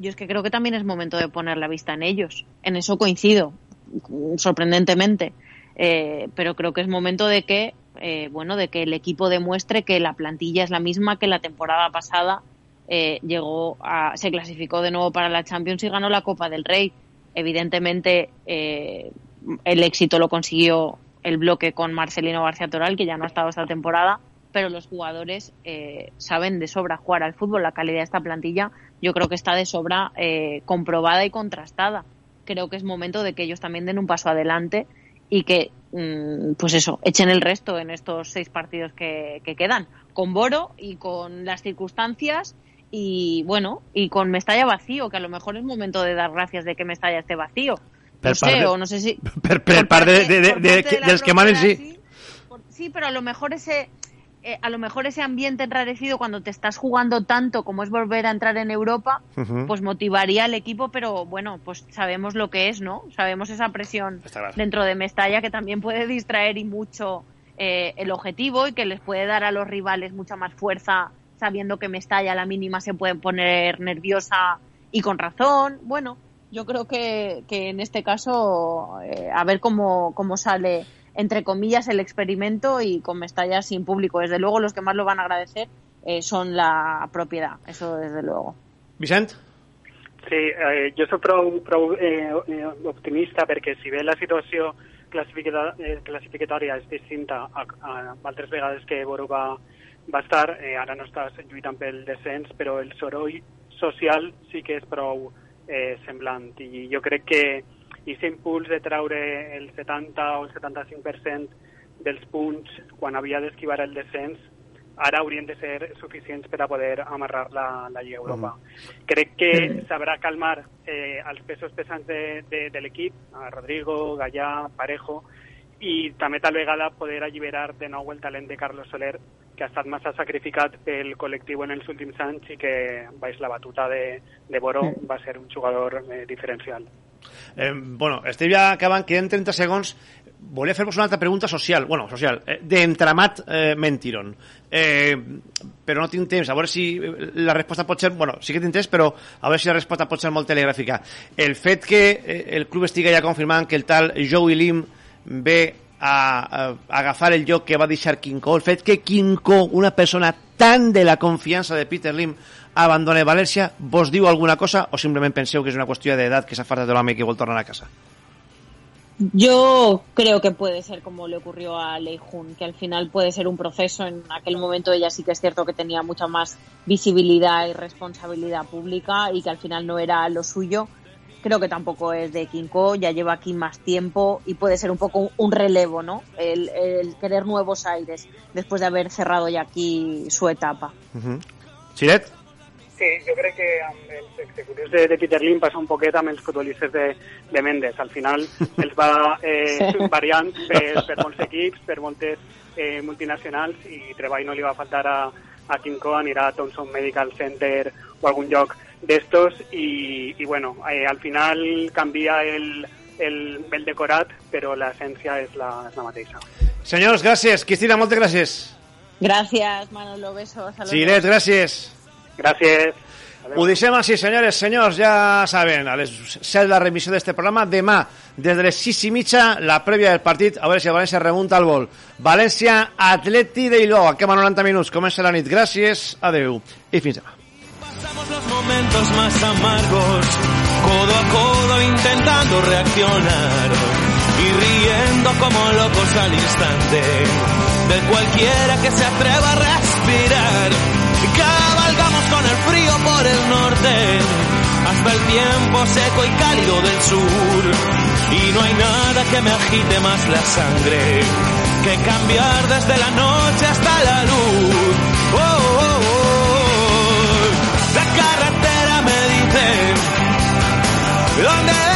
Yo es que creo que también es momento de poner la vista en ellos. En eso coincido, sorprendentemente. Eh, pero creo que es momento de que, eh, bueno, de que el equipo demuestre que la plantilla es la misma que la temporada pasada. Eh, llegó a, se clasificó de nuevo para la Champions y ganó la Copa del Rey Evidentemente, eh, el éxito lo consiguió el bloque con Marcelino García Toral, que ya no ha estado esta temporada, pero los jugadores eh, saben de sobra jugar al fútbol. La calidad de esta plantilla yo creo que está de sobra eh, comprobada y contrastada. Creo que es momento de que ellos también den un paso adelante y que, mm, pues eso, echen el resto en estos seis partidos que, que quedan, con Boro y con las circunstancias y bueno, y con Mestalla vacío, que a lo mejor es momento de dar gracias de que Mestalla esté vacío. No sé, de, o no sé si... Per, per part de, de, de, de, de dels que manen, sí. sí, pero a lo mejor ese... Eh, a lo mejor ese ambiente enrarecido cuando te estás jugando tanto como es volver a entrar en Europa, uh -huh. pues motivaría al equipo, pero bueno, pues sabemos lo que es, ¿no? Sabemos esa presión dentro de Mestalla que también puede distraer y mucho eh, el objetivo y que les puede dar a los rivales mucha más fuerza sabiendo que Mestalla a la mínima se puede poner nerviosa y con razón. Bueno, yo creo que, que en este caso, eh, a ver cómo, cómo sale, entre comillas, el experimento y con Mestalla sin público. Desde luego, los que más lo van a agradecer eh, son la propiedad, eso desde luego. Vicent? Sí, eh, jo soc prou, prou eh, optimista perquè si bé la situació classificatòria és distinta a, a altres vegades que Boro va, va estar, eh, ara no estàs lluitant pel descens, però el soroll social sí que és prou eh, semblant i jo crec que aquest impuls de treure el 70 o el 75% dels punts quan havia d'esquivar el descens ara haurien de ser suficients per a poder amarrar la, la Lliga Europa. Mm. Crec que sabrà calmar eh, els pesos pesants de, de, de l'equip, a Rodrigo, Gallà, Parejo, i també tal vegada poder alliberar de nou el talent de Carlos Soler, que ha estat massa sacrificat pel col·lectiu en els últims anys i que baix la batuta de, de Boro va ser un jugador eh, diferencial. Eh, bueno, estem ja acabant, queden 30 segons. Volia fer-vos una altra pregunta social, bueno, social, eh, d'entramat eh, mentiron. Eh, però no tinc temps, a veure si la resposta pot ser, bueno, sí que tinc temps, però a veure si la resposta pot ser molt telegràfica. El fet que eh, el club estigui ja confirmant que el tal Joey Lim ve a, a, agafar el lloc que va deixar Quincó, el fet que Quincó, una persona tan de la confiança de Peter Lim, abandone València, vos diu alguna cosa o simplement penseu que és una qüestió d'edat que s'ha fartat de l'home i que vol tornar a casa? Yo creo que puede ser como le ocurrió a Lei Jun, que al final puede ser un proceso. En aquel momento ella sí que es cierto que tenía mucha más visibilidad y responsabilidad pública y que al final no era lo suyo. Creo que tampoco es de Kinko, ya lleva aquí más tiempo y puede ser un poco un relevo, ¿no? El, el querer nuevos aires después de haber cerrado ya aquí su etapa. Uh -huh. Chiret? Sí, jo crec que amb els executius de, de Peter Lim passa un poquet amb els futbolistes de, de Mendes. Al final els va eh, Sí. variant per, per molts equips, per moltes eh, multinacionals i treball no li va faltar a, a Kinko, anirà a Thompson Medical Center o algun lloc d'estos i, i bueno, eh, al final canvia el, el, el decorat, però l'essència és la, és la mateixa. Senyors, gràcies. Cristina, moltes gràcies. Gracias, Manolo. Besos. a los Giret, dos. gràcies. Gràcies. Ho deixem així, senyores, senyors, ja saben, a les 7 la remissió d'este programa, demà, des de les 6 i mitja, la prèvia del partit, a veure si el València remunta al vol. València, Atleti de Bilbao, acaba 90 minuts, comença la nit, gràcies, adeu i fins demà. los momentos más amargos, codo a codo intentando reaccionar y riendo como locos al instante de cualquiera que se atreva a respirar. Con el frío por el norte hasta el tiempo seco y cálido del sur y no hay nada que me agite más la sangre que cambiar desde la noche hasta la luz. Oh, oh, oh. La carretera me dice dónde